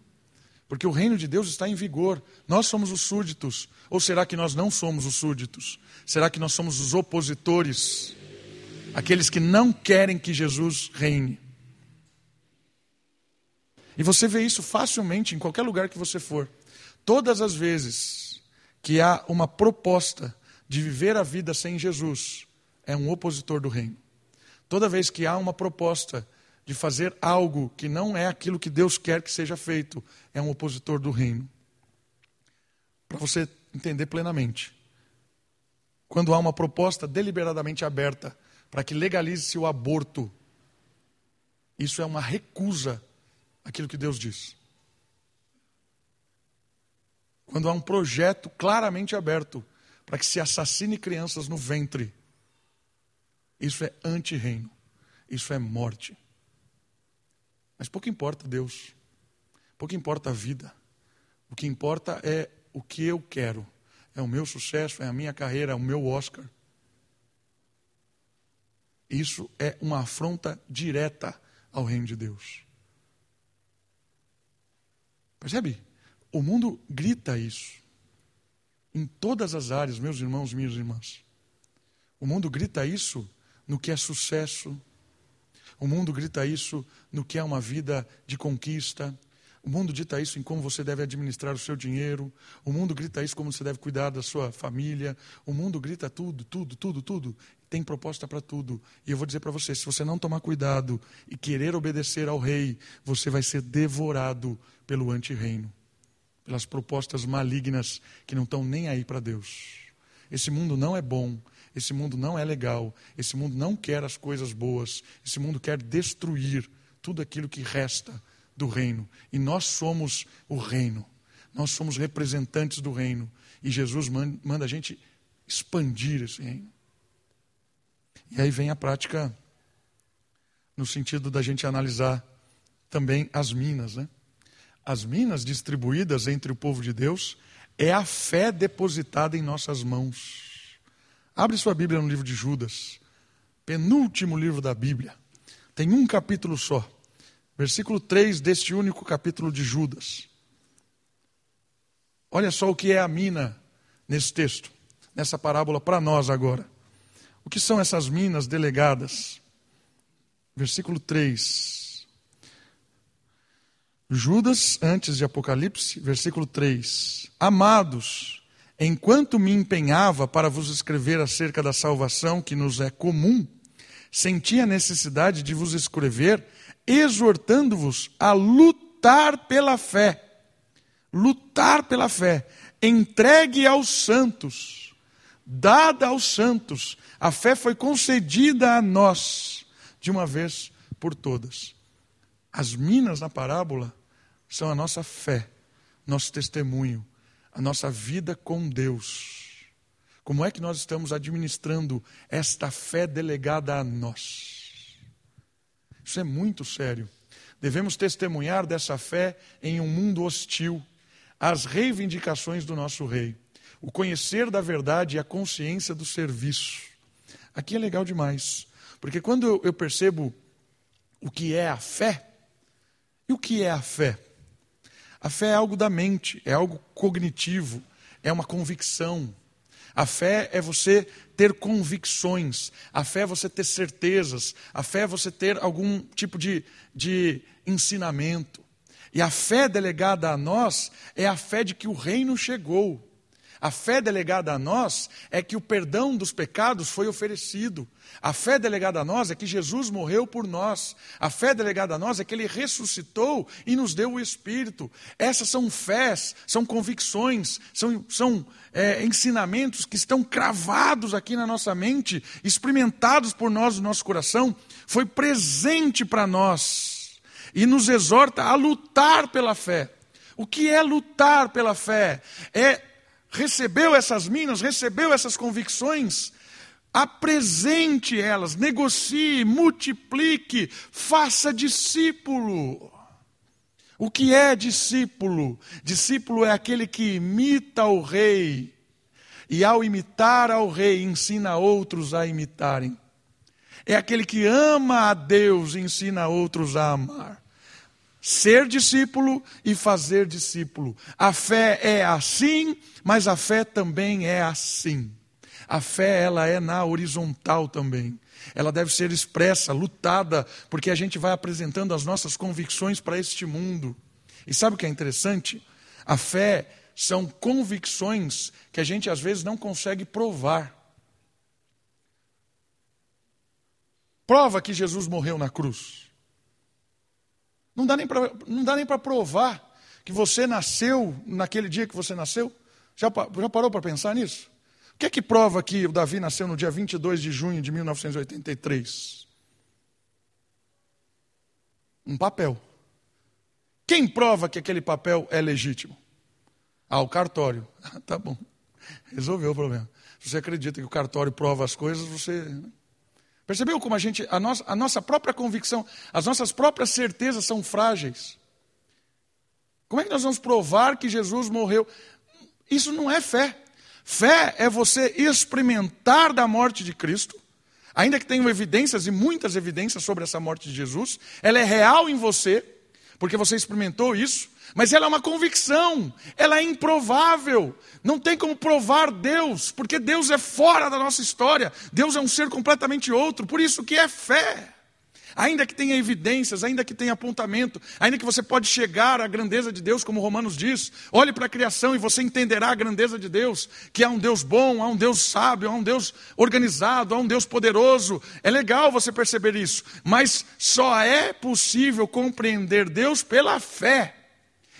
porque o reino de Deus está em vigor. Nós somos os súditos, ou será que nós não somos os súditos? Será que nós somos os opositores? Aqueles que não querem que Jesus reine. E você vê isso facilmente em qualquer lugar que você for. Todas as vezes que há uma proposta de viver a vida sem Jesus, é um opositor do reino. Toda vez que há uma proposta de fazer algo que não é aquilo que Deus quer que seja feito, é um opositor do reino. Para você entender plenamente. Quando há uma proposta deliberadamente aberta para que legalize-se o aborto, isso é uma recusa aquilo que Deus diz. Quando há um projeto claramente aberto para que se assassine crianças no ventre, isso é anti-reino, isso é morte. Mas pouco importa Deus, pouco importa a vida, o que importa é o que eu quero, é o meu sucesso, é a minha carreira, é o meu Oscar. Isso é uma afronta direta ao reino de Deus. Percebe? O mundo grita isso. Em todas as áreas, meus irmãos minhas irmãs. O mundo grita isso no que é sucesso. O mundo grita isso no que é uma vida de conquista. O mundo grita isso em como você deve administrar o seu dinheiro. O mundo grita isso como você deve cuidar da sua família. O mundo grita tudo, tudo, tudo, tudo. Tem proposta para tudo. E eu vou dizer para você: se você não tomar cuidado e querer obedecer ao rei, você vai ser devorado pelo antirreino, pelas propostas malignas que não estão nem aí para Deus. Esse mundo não é bom, esse mundo não é legal, esse mundo não quer as coisas boas, esse mundo quer destruir tudo aquilo que resta do reino. E nós somos o reino, nós somos representantes do reino. E Jesus manda a gente expandir esse reino. E aí vem a prática no sentido da gente analisar também as minas, né? as minas distribuídas entre o povo de Deus é a fé depositada em nossas mãos. Abre sua Bíblia no livro de Judas, penúltimo livro da Bíblia. Tem um capítulo só. Versículo 3 deste único capítulo de Judas. Olha só o que é a mina nesse texto, nessa parábola para nós agora. O que são essas minas delegadas? Versículo 3. Judas, antes de Apocalipse, versículo 3: Amados, enquanto me empenhava para vos escrever acerca da salvação que nos é comum, senti a necessidade de vos escrever, exortando-vos a lutar pela fé. Lutar pela fé, entregue aos santos, dada aos santos. A fé foi concedida a nós, de uma vez por todas. As minas na parábola são a nossa fé, nosso testemunho, a nossa vida com Deus. Como é que nós estamos administrando esta fé delegada a nós? Isso é muito sério. Devemos testemunhar dessa fé em um mundo hostil, as reivindicações do nosso rei, o conhecer da verdade e a consciência do serviço. Aqui é legal demais, porque quando eu percebo o que é a fé, e o que é a fé? A fé é algo da mente, é algo cognitivo, é uma convicção. A fé é você ter convicções, a fé é você ter certezas, a fé é você ter algum tipo de, de ensinamento. E a fé delegada a nós é a fé de que o reino chegou, A fé delegada a nós é que o perdão dos pecados foi oferecido. A fé delegada a nós é que Jesus morreu por nós. A fé delegada a nós é que ele ressuscitou e nos deu o Espírito. Essas são fés, são convicções, são, são é, ensinamentos que estão cravados aqui na nossa mente, experimentados por nós no nosso coração. Foi presente para nós e nos exorta a lutar pela fé. O que é lutar pela fé? É recebeu essas minas, recebeu essas convicções, apresente elas, negocie, multiplique, faça discípulo. O que é discípulo? Discípulo é aquele que imita o rei e, ao imitar ao rei, ensina outros a imitarem. É aquele que ama a Deus e ensina outros a amar ser discípulo e fazer discípulo. A fé é assim, mas a fé também é assim. A fé ela é na horizontal também. Ela deve ser expressa, lutada, porque a gente vai apresentando as nossas convicções para este mundo. E sabe o que é interessante? A fé são convicções que a gente às vezes não consegue provar. Prova que Jesus morreu na cruz. Não dá nem para provar que você nasceu naquele dia que você nasceu. Já, já parou para pensar nisso? O que é que prova que o Davi nasceu no dia 22 de junho de 1983? Um papel. Quem prova que aquele papel é legítimo? Ah, o cartório. (laughs) tá bom. Resolveu o problema. Se você acredita que o cartório prova as coisas, você Percebeu como a gente, a nossa, a nossa própria convicção, as nossas próprias certezas são frágeis? Como é que nós vamos provar que Jesus morreu? Isso não é fé. Fé é você experimentar da morte de Cristo, ainda que tenham evidências e muitas evidências sobre essa morte de Jesus, ela é real em você, porque você experimentou isso, mas ela é uma convicção, ela é improvável. Não tem como provar Deus, porque Deus é fora da nossa história. Deus é um ser completamente outro, por isso que é fé. Ainda que tenha evidências, ainda que tenha apontamento, ainda que você pode chegar à grandeza de Deus, como Romanos diz, olhe para a criação e você entenderá a grandeza de Deus, que há um Deus bom, há um Deus sábio, há um Deus organizado, há um Deus poderoso. É legal você perceber isso, mas só é possível compreender Deus pela fé.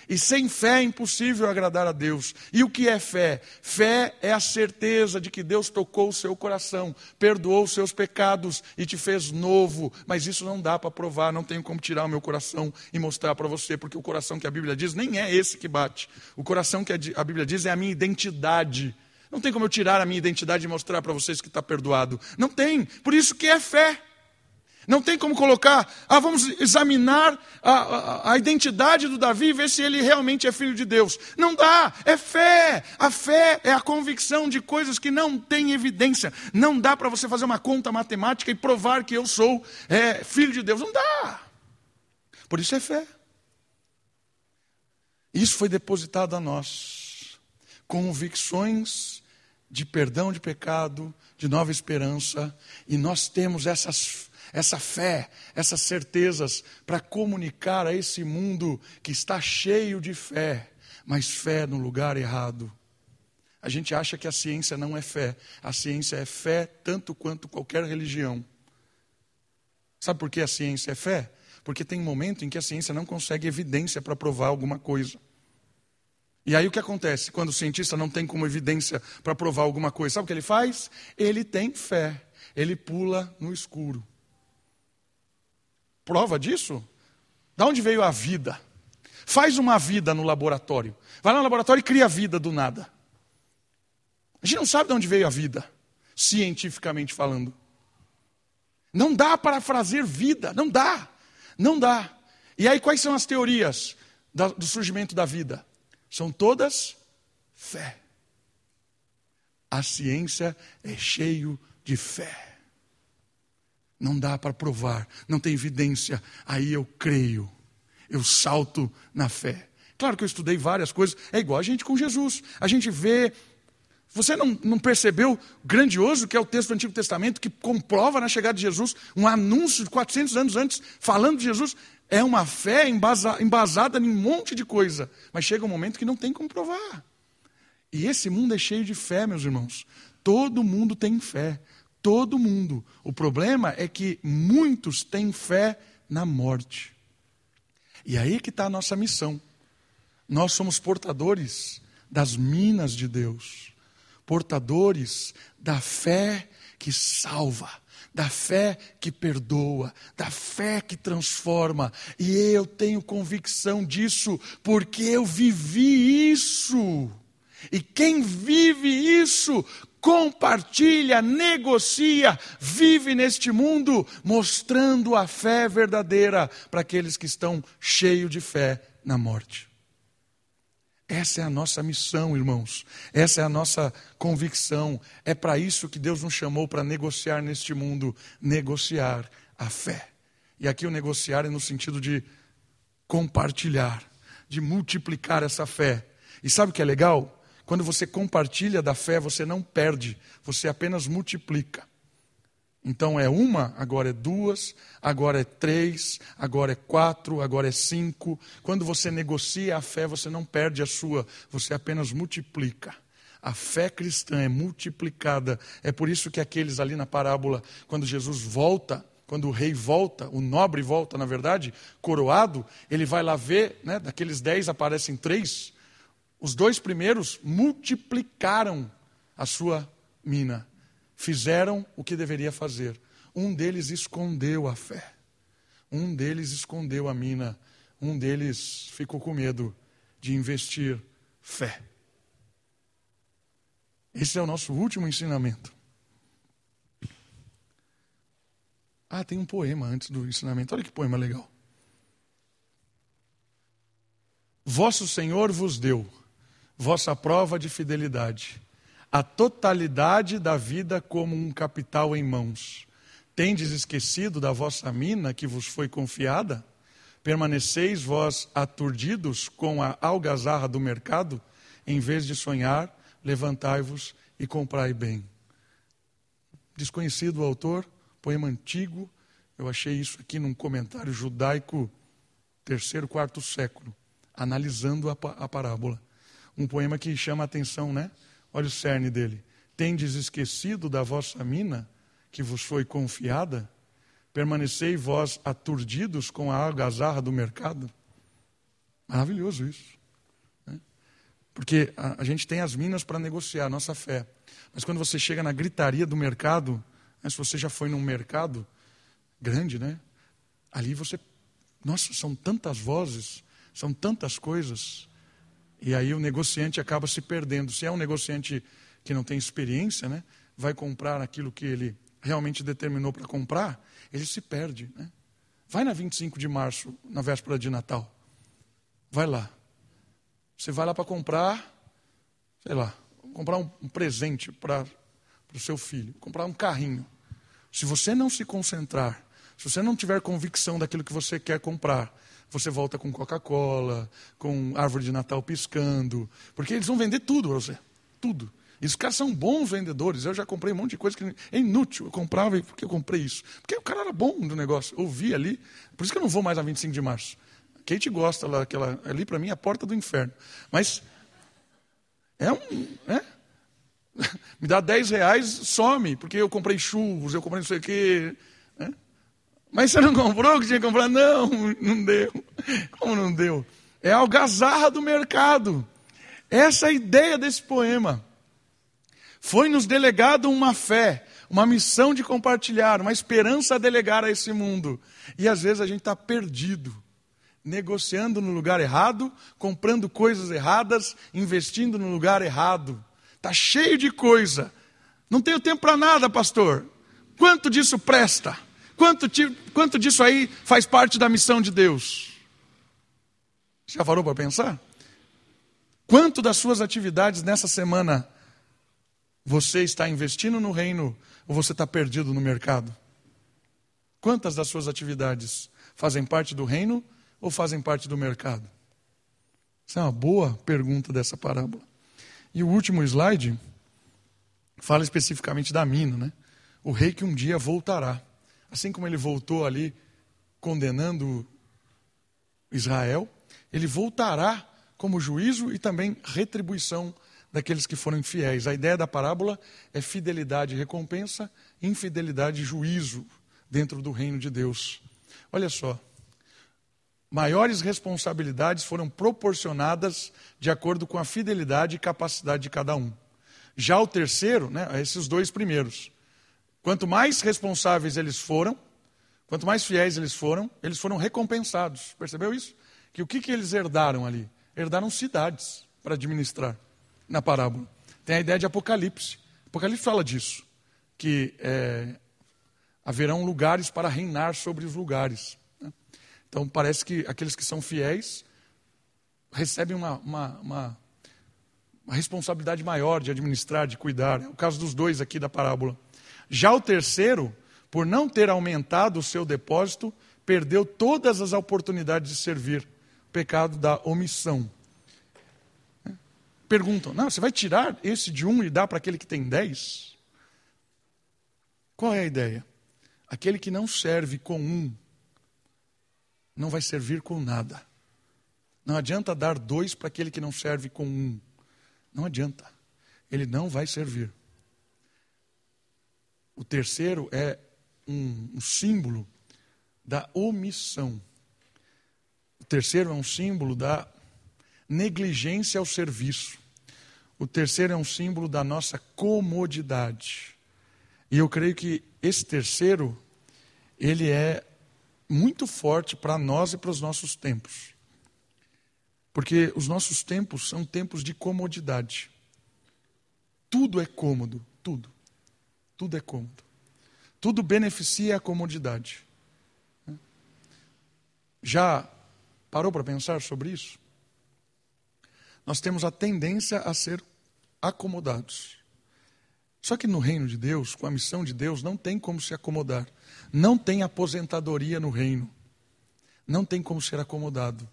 E sem fé é impossível agradar a Deus. E o que é fé? Fé é a certeza de que Deus tocou o seu coração, perdoou os seus pecados e te fez novo. Mas isso não dá para provar, não tenho como tirar o meu coração e mostrar para você, porque o coração que a Bíblia diz nem é esse que bate. O coração que a Bíblia diz é a minha identidade. Não tem como eu tirar a minha identidade e mostrar para vocês que está perdoado. Não tem. Por isso que é fé. Não tem como colocar, ah, vamos examinar a, a, a, identidade do Davi e ver se ele realmente é filho de Deus. Não dá, é fé. A fé é a convicção de coisas que não têm evidência. Não dá para você fazer uma conta matemática e provar que eu sou é, filho de Deus. Não dá. Por isso é fé. Isso foi depositado a nós. Convicções de perdão de pecado, de nova esperança, e nós temos essas essa fé, essas certezas para comunicar a esse mundo que está cheio de fé, mas fé no lugar errado. A gente acha que a ciência não é fé. A ciência é fé tanto quanto qualquer religião. Sabe por que a ciência é fé? Porque tem um momento em que a ciência não consegue evidência para provar alguma coisa. E aí o que acontece? Quando o cientista não tem como evidência para provar alguma coisa, sabe o que ele faz? Ele tem fé. Ele pula no escuro. Prova disso? Da onde veio a vida? Faz uma vida no laboratório. Vai lá no laboratório e cria vida do nada. A gente não sabe de onde veio a vida, cientificamente falando. Não dá para fazer vida, não dá. Não dá. E aí, quais são as teorias do surgimento da vida? São todas fé. A ciência é cheio de fé. Não dá para provar, não tem evidência. Aí eu creio, eu salto na fé. Claro que eu estudei várias coisas, é igual a gente com Jesus. A gente vê. Você não, não percebeu grandioso que é o texto do Antigo Testamento que comprova na chegada de Jesus um anúncio de 400 anos antes, falando de Jesus? É uma fé embasa, embasada em um monte de coisa, mas chega um momento que não tem como provar. E esse mundo é cheio de fé, meus irmãos. Todo mundo tem fé. Todo mundo. O problema é que muitos têm fé na morte. E aí que está a nossa missão. Nós somos portadores das minas de Deus, portadores da fé que salva, da fé que perdoa, da fé que transforma. E eu tenho convicção disso, porque eu vivi isso. E quem vive isso compartilha, negocia, vive neste mundo, mostrando a fé verdadeira para aqueles que estão cheios de fé na morte. Essa é a nossa missão, irmãos. Essa é a nossa convicção. É para isso que Deus nos chamou para negociar neste mundo negociar a fé. E aqui o negociar é no sentido de compartilhar, de multiplicar essa fé. E sabe o que é legal? Quando você compartilha da fé, você não perde, você apenas multiplica. Então é uma, agora é duas, agora é três, agora é quatro, agora é cinco. Quando você negocia a fé, você não perde a sua, você apenas multiplica. A fé cristã é multiplicada. É por isso que aqueles ali na parábola, quando Jesus volta, quando o rei volta, o nobre volta, na verdade, coroado, ele vai lá ver, né, daqueles dez aparecem três. Os dois primeiros multiplicaram a sua mina, fizeram o que deveria fazer. Um deles escondeu a fé, um deles escondeu a mina, um deles ficou com medo de investir fé. Esse é o nosso último ensinamento. Ah, tem um poema antes do ensinamento. Olha que poema legal. Vosso Senhor vos deu vossa prova de fidelidade, a totalidade da vida como um capital em mãos. Tendes esquecido da vossa mina que vos foi confiada? Permaneceis vós aturdidos com a algazarra do mercado? Em vez de sonhar, levantai-vos e comprai bem. Desconhecido o autor, poema antigo, eu achei isso aqui num comentário judaico, terceiro, quarto século, analisando a, a parábola um poema que chama a atenção, né? Olha o cerne dele. Tendes esquecido da vossa mina que vos foi confiada? Permanecei vós aturdidos com a algazarra do mercado? Maravilhoso isso. Né? Porque a, a, gente tem as minas para negociar a nossa fé. Mas quando você chega na gritaria do mercado, né, se você já foi num mercado grande, né? Ali você. Nossa, são tantas vozes, são tantas coisas. E aí o negociante acaba se perdendo. Se é um negociante que não tem experiência, né, vai comprar aquilo que ele realmente determinou para comprar, ele se perde. Né? Vai na 25 de março, na véspera de Natal. Vai lá. Você vai lá para comprar, sei lá, comprar um, um presente para o seu filho, comprar um carrinho. Se você não se concentrar, se você não tiver convicção daquilo que você quer comprar, você volta com Coca-Cola, com árvore de Natal piscando, porque eles vão vender tudo para você, tudo. E os caras são bons vendedores. Eu já comprei um monte de coisa que é inútil. Eu comprava e por que eu comprei isso? Porque o cara era bom do negócio. Eu vi ali. Por isso que eu não vou mais a 25 de março. Kate gosta lá, aquela, ali para mim é a porta do inferno. Mas é um. É? (laughs) Me dá 10 reais, some, porque eu comprei churros, eu comprei não sei o quê. Né? Mas você não comprou o que tinha que comprar? Não, não deu. Como não deu? É a algazarra do mercado. Essa é a ideia desse poema. Foi nos delegado uma fé, uma missão de compartilhar, uma esperança a delegar a esse mundo. E às vezes a gente está perdido, negociando no lugar errado, comprando coisas erradas, investindo no lugar errado. Está cheio de coisa. Não tenho tempo para nada, pastor. Quanto disso presta? Quanto, quanto disso aí faz parte da missão de Deus? Já parou para pensar? Quanto das suas atividades nessa semana você está investindo no reino ou você está perdido no mercado? Quantas das suas atividades fazem parte do reino ou fazem parte do mercado? Essa é uma boa pergunta dessa parábola. E o último slide fala especificamente da mina, né? O rei que um dia voltará assim como ele voltou ali condenando Israel, ele voltará como juízo e também retribuição daqueles que foram infiéis. A ideia da parábola é fidelidade e recompensa, infidelidade e juízo dentro do reino de Deus. Olha só. Maiores responsabilidades foram proporcionadas de acordo com a fidelidade e capacidade de cada um. Já o terceiro, né, esses dois primeiros, quanto mais responsáveis eles foram, quanto mais fiéis eles foram, eles foram recompensados. Percebeu isso? Que o que, que eles herdaram ali? Herdaram cidades para administrar na parábola. Tem a ideia de Apocalipse. Apocalipse fala disso, que é, haverão lugares para reinar sobre os lugares. Né? Então parece que aqueles que são fiéis recebem uma, uma, uma, uma responsabilidade maior de administrar, de cuidar. É o caso dos dois aqui da parábola. Já o terceiro, por não ter aumentado o seu depósito, perdeu todas as oportunidades de servir. Pecado da omissão. Perguntam: não, você vai tirar esse de um e dar para aquele que tem dez? Qual é a ideia? Aquele que não serve com um, não vai servir com nada. Não adianta dar dois para aquele que não serve com um. Não adianta. Ele não vai servir. O terceiro é um, um símbolo da omissão. O terceiro é um símbolo da negligência ao serviço. O terceiro é um símbolo da nossa comodidade. E eu creio que esse terceiro, ele é muito forte para nós e para os nossos tempos. Porque os nossos tempos são tempos de comodidade. Tudo é cômodo, tudo. Tudo é cômodo. Tudo beneficia a comodidade. Já parou para pensar sobre isso? Nós temos a tendência a ser acomodados. Só que no reino de Deus, com a missão de Deus, não tem como se acomodar. Não tem aposentadoria no reino. Não tem como ser acomodado.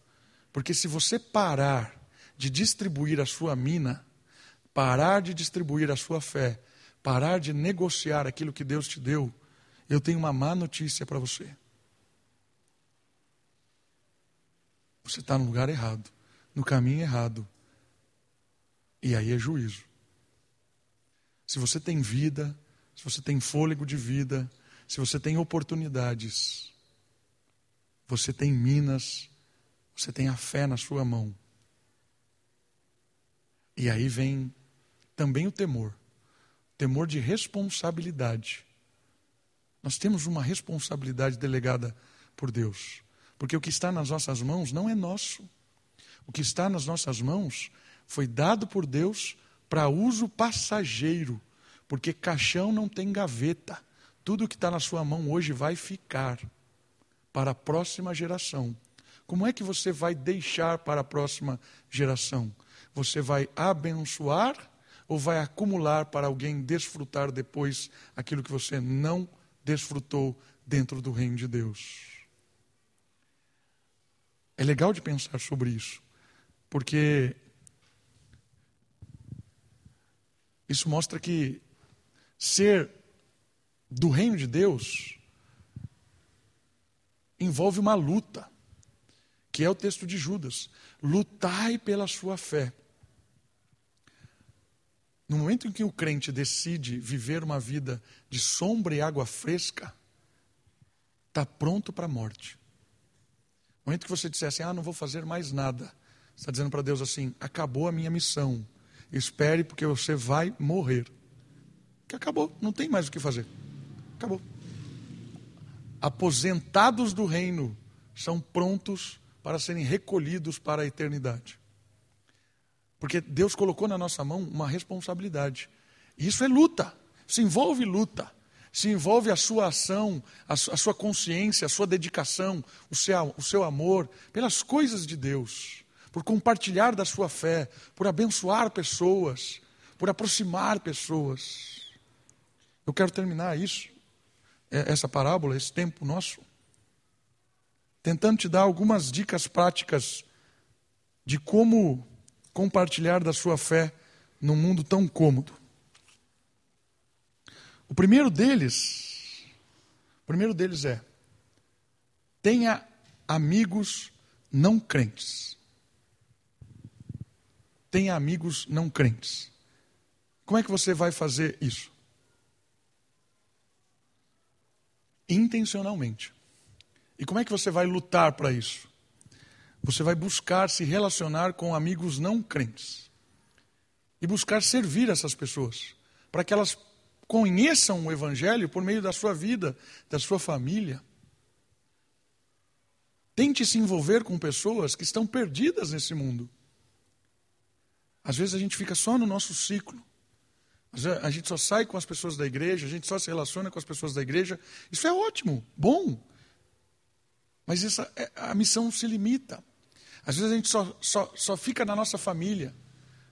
Porque se você parar de distribuir a sua mina, parar de distribuir a sua fé, parar de negociar aquilo que Deus te deu, eu tenho uma má notícia para você. Você está no lugar errado, no caminho errado. E aí é juízo. Se você tem vida, se você tem fôlego de vida, se você tem oportunidades, você tem minas, você tem a fé na sua mão. E aí vem também o temor temor de responsabilidade. Nós temos uma responsabilidade delegada por Deus, porque o que está nas nossas mãos não é nosso. O que está nas nossas mãos foi dado por Deus para uso passageiro, porque caixão não tem gaveta. Tudo que está na sua mão hoje vai ficar para a próxima geração. Como é que você vai deixar para a próxima geração? Você vai abençoar ou vai acumular para alguém desfrutar depois aquilo que você não desfrutou dentro do reino de Deus? É legal de pensar sobre isso, porque Isso mostra que ser do reino de Deus envolve uma luta, que é o texto de Judas. Lutai pela sua fé. No momento em que o crente decide viver uma vida de sombra e água fresca, está pronto para a morte. No momento que você disser assim, ah, não vou fazer mais nada, você está dizendo para Deus assim, acabou a minha missão, Espere, porque você vai morrer. Que acabou, não tem mais o que fazer. Acabou. Aposentados do reino são prontos para serem recolhidos para a eternidade. Porque Deus colocou na nossa mão uma responsabilidade. E isso é luta. Isso envolve luta. Se envolve a sua ação, a sua consciência, a sua dedicação, o seu, o seu amor pelas coisas de Deus por compartilhar da sua fé, por abençoar pessoas, por aproximar pessoas. Eu quero terminar isso, é, essa parábola, esse tempo nosso, tentando te dar algumas dicas práticas de como compartilhar da sua fé num mundo tão cômodo. O primeiro deles, o primeiro deles é: tenha amigos não crentes. tenha amigos não crentes. Como é que você vai fazer isso? Intencionalmente. E como é que você vai lutar para isso? Você vai buscar se relacionar com amigos não crentes. E buscar servir essas pessoas, para que elas conheçam o Evangelho por meio da sua vida, da sua família. Tente se envolver com pessoas que estão perdidas nesse mundo. Às vezes a gente fica só no nosso ciclo. A gente só sai com as pessoas da igreja, a gente só se relaciona com as pessoas da igreja. Isso é ótimo, bom. Mas essa, é, a missão se limita. Às vezes a gente só, só, só fica na nossa família.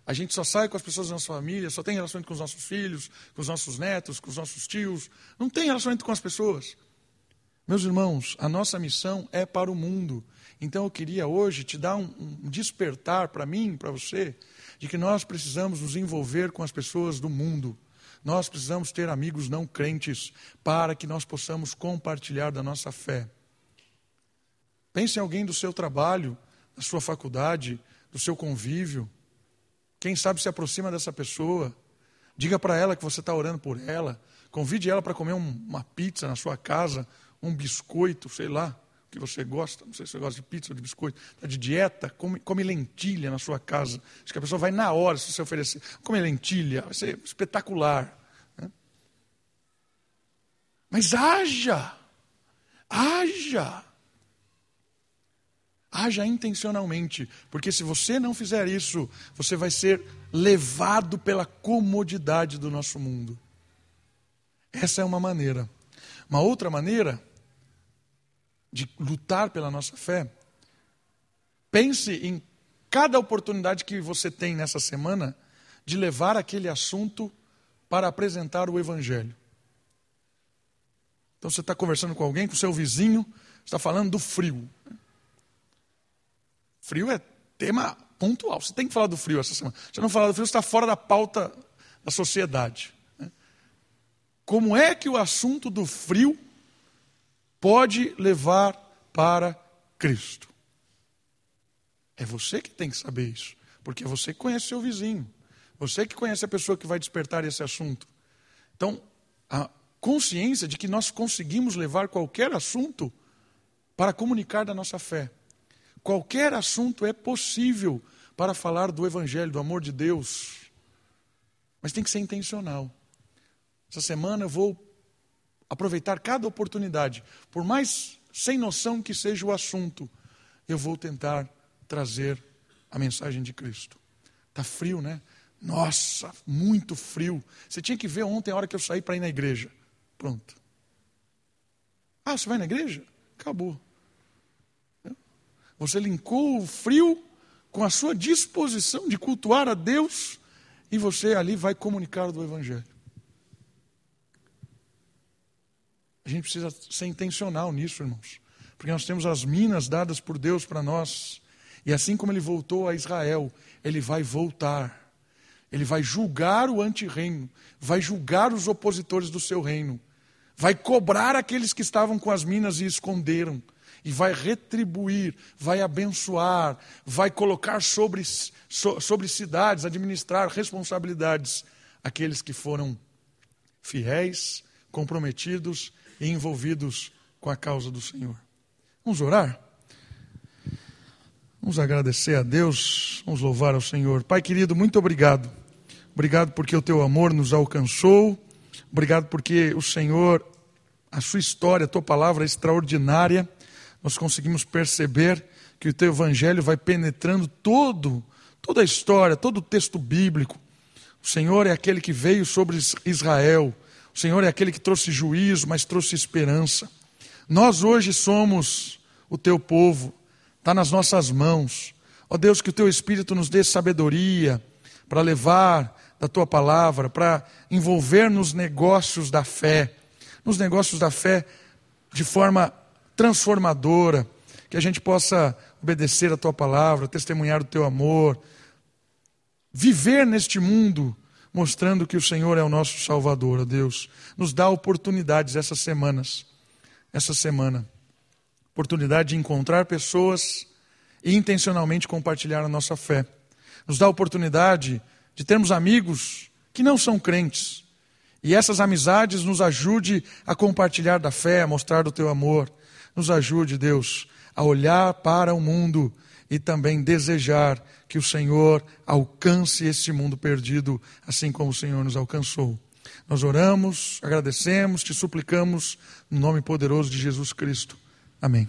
A gente só sai com as pessoas da nossa família, só tem relacionamento com os nossos filhos, com os nossos netos, com os nossos tios. Não tem relacionamento com as pessoas. Meus irmãos, a nossa missão é para o mundo. Então eu queria hoje te dar um, um despertar para mim, para você, de que nós precisamos nos envolver com as pessoas do mundo. Nós precisamos ter amigos não crentes para que nós possamos compartilhar da nossa fé. Pense em alguém do seu trabalho, da sua faculdade, do seu convívio. Quem sabe se aproxima dessa pessoa. Diga para ela que você está orando por ela. Convide ela para comer um, uma pizza na sua casa, um biscoito, sei lá que você gosta, não sei se você gosta de pizza ou de biscoito, está de dieta, come, come, lentilha na sua casa. Acho que a pessoa vai na hora se você oferecer. Come lentilha, vai ser espetacular. Né? Mas haja, haja. Haja intencionalmente, porque se você não fizer isso, você vai ser levado pela comodidade do nosso mundo. Essa é uma maneira. Uma outra maneira de lutar pela nossa fé, pense em cada oportunidade que você tem nessa semana de levar aquele assunto para apresentar o Evangelho. Então você está conversando com alguém, com seu vizinho, está falando do frio. Frio é tema pontual. Você tem que falar do frio essa semana. Se não falar do frio, você está fora da pauta da sociedade. Né? Como é que o assunto do frio pode levar para Cristo. É você que tem que saber isso, porque você conhece seu vizinho, você que conhece a pessoa que vai despertar esse assunto. Então, a consciência de que nós conseguimos levar qualquer assunto para comunicar da nossa fé. Qualquer assunto é possível para falar do Evangelho, do amor de Deus, mas tem que ser intencional. Essa semana eu vou aproveitar cada oportunidade, por mais sem noção que seja o assunto, eu vou tentar trazer a mensagem de Cristo. Está frio, né? Nossa, muito frio. Você tinha que ver ontem a hora que eu saí para ir na igreja. Pronto. Ah, você vai na igreja? Acabou. Você linkou o frio com a sua disposição de cultuar a Deus e você ali vai comunicar do Evangelho. A gente precisa ser intencional nisso, irmãos. Porque nós temos as minas dadas por Deus para nós. E assim como ele voltou a Israel, ele vai voltar. Ele vai julgar o antirreino, vai julgar os opositores do seu reino, vai cobrar aqueles que estavam com as minas e esconderam, e vai retribuir, vai abençoar, vai colocar sobre, sobre cidades, administrar responsabilidades aqueles que foram fiéis, comprometidos e envolvidos com a causa do Senhor. Vamos orar? Vamos agradecer a Deus, vamos louvar ao Senhor. Pai querido, muito obrigado. Obrigado porque o teu amor nos alcançou. Obrigado porque o Senhor, a sua história, a tua palavra é extraordinária. Nós conseguimos perceber que o teu evangelho vai penetrando todo, toda a história, todo o texto bíblico. O Senhor é aquele que veio sobre Israel, o Senhor é aquele que trouxe juízo, mas trouxe esperança. Nós hoje somos o teu povo, está nas nossas mãos. Ó Deus, que o teu Espírito nos dê sabedoria para levar da tua palavra, para envolver nos negócios da fé, nos negócios da fé de forma transformadora, que a gente possa obedecer a tua palavra, testemunhar o teu amor, viver neste mundo mostrando que o Senhor é o nosso Salvador, ó Deus. Nos dá oportunidades essas semanas, essa semana. Oportunidade de encontrar pessoas e intencionalmente compartilhar a nossa fé. nos dá oportunidade de termos amigos que não são crentes. E essas amizades nos ajude a compartilhar da fé, a mostrar do teu amor. Nos ajude, Deus, a olhar para o mundo e também desejar que o Senhor alcance esse mundo perdido, assim como o Senhor nos alcançou. Nós oramos, agradecemos, te suplicamos, no nome poderoso de Jesus Cristo. Amém.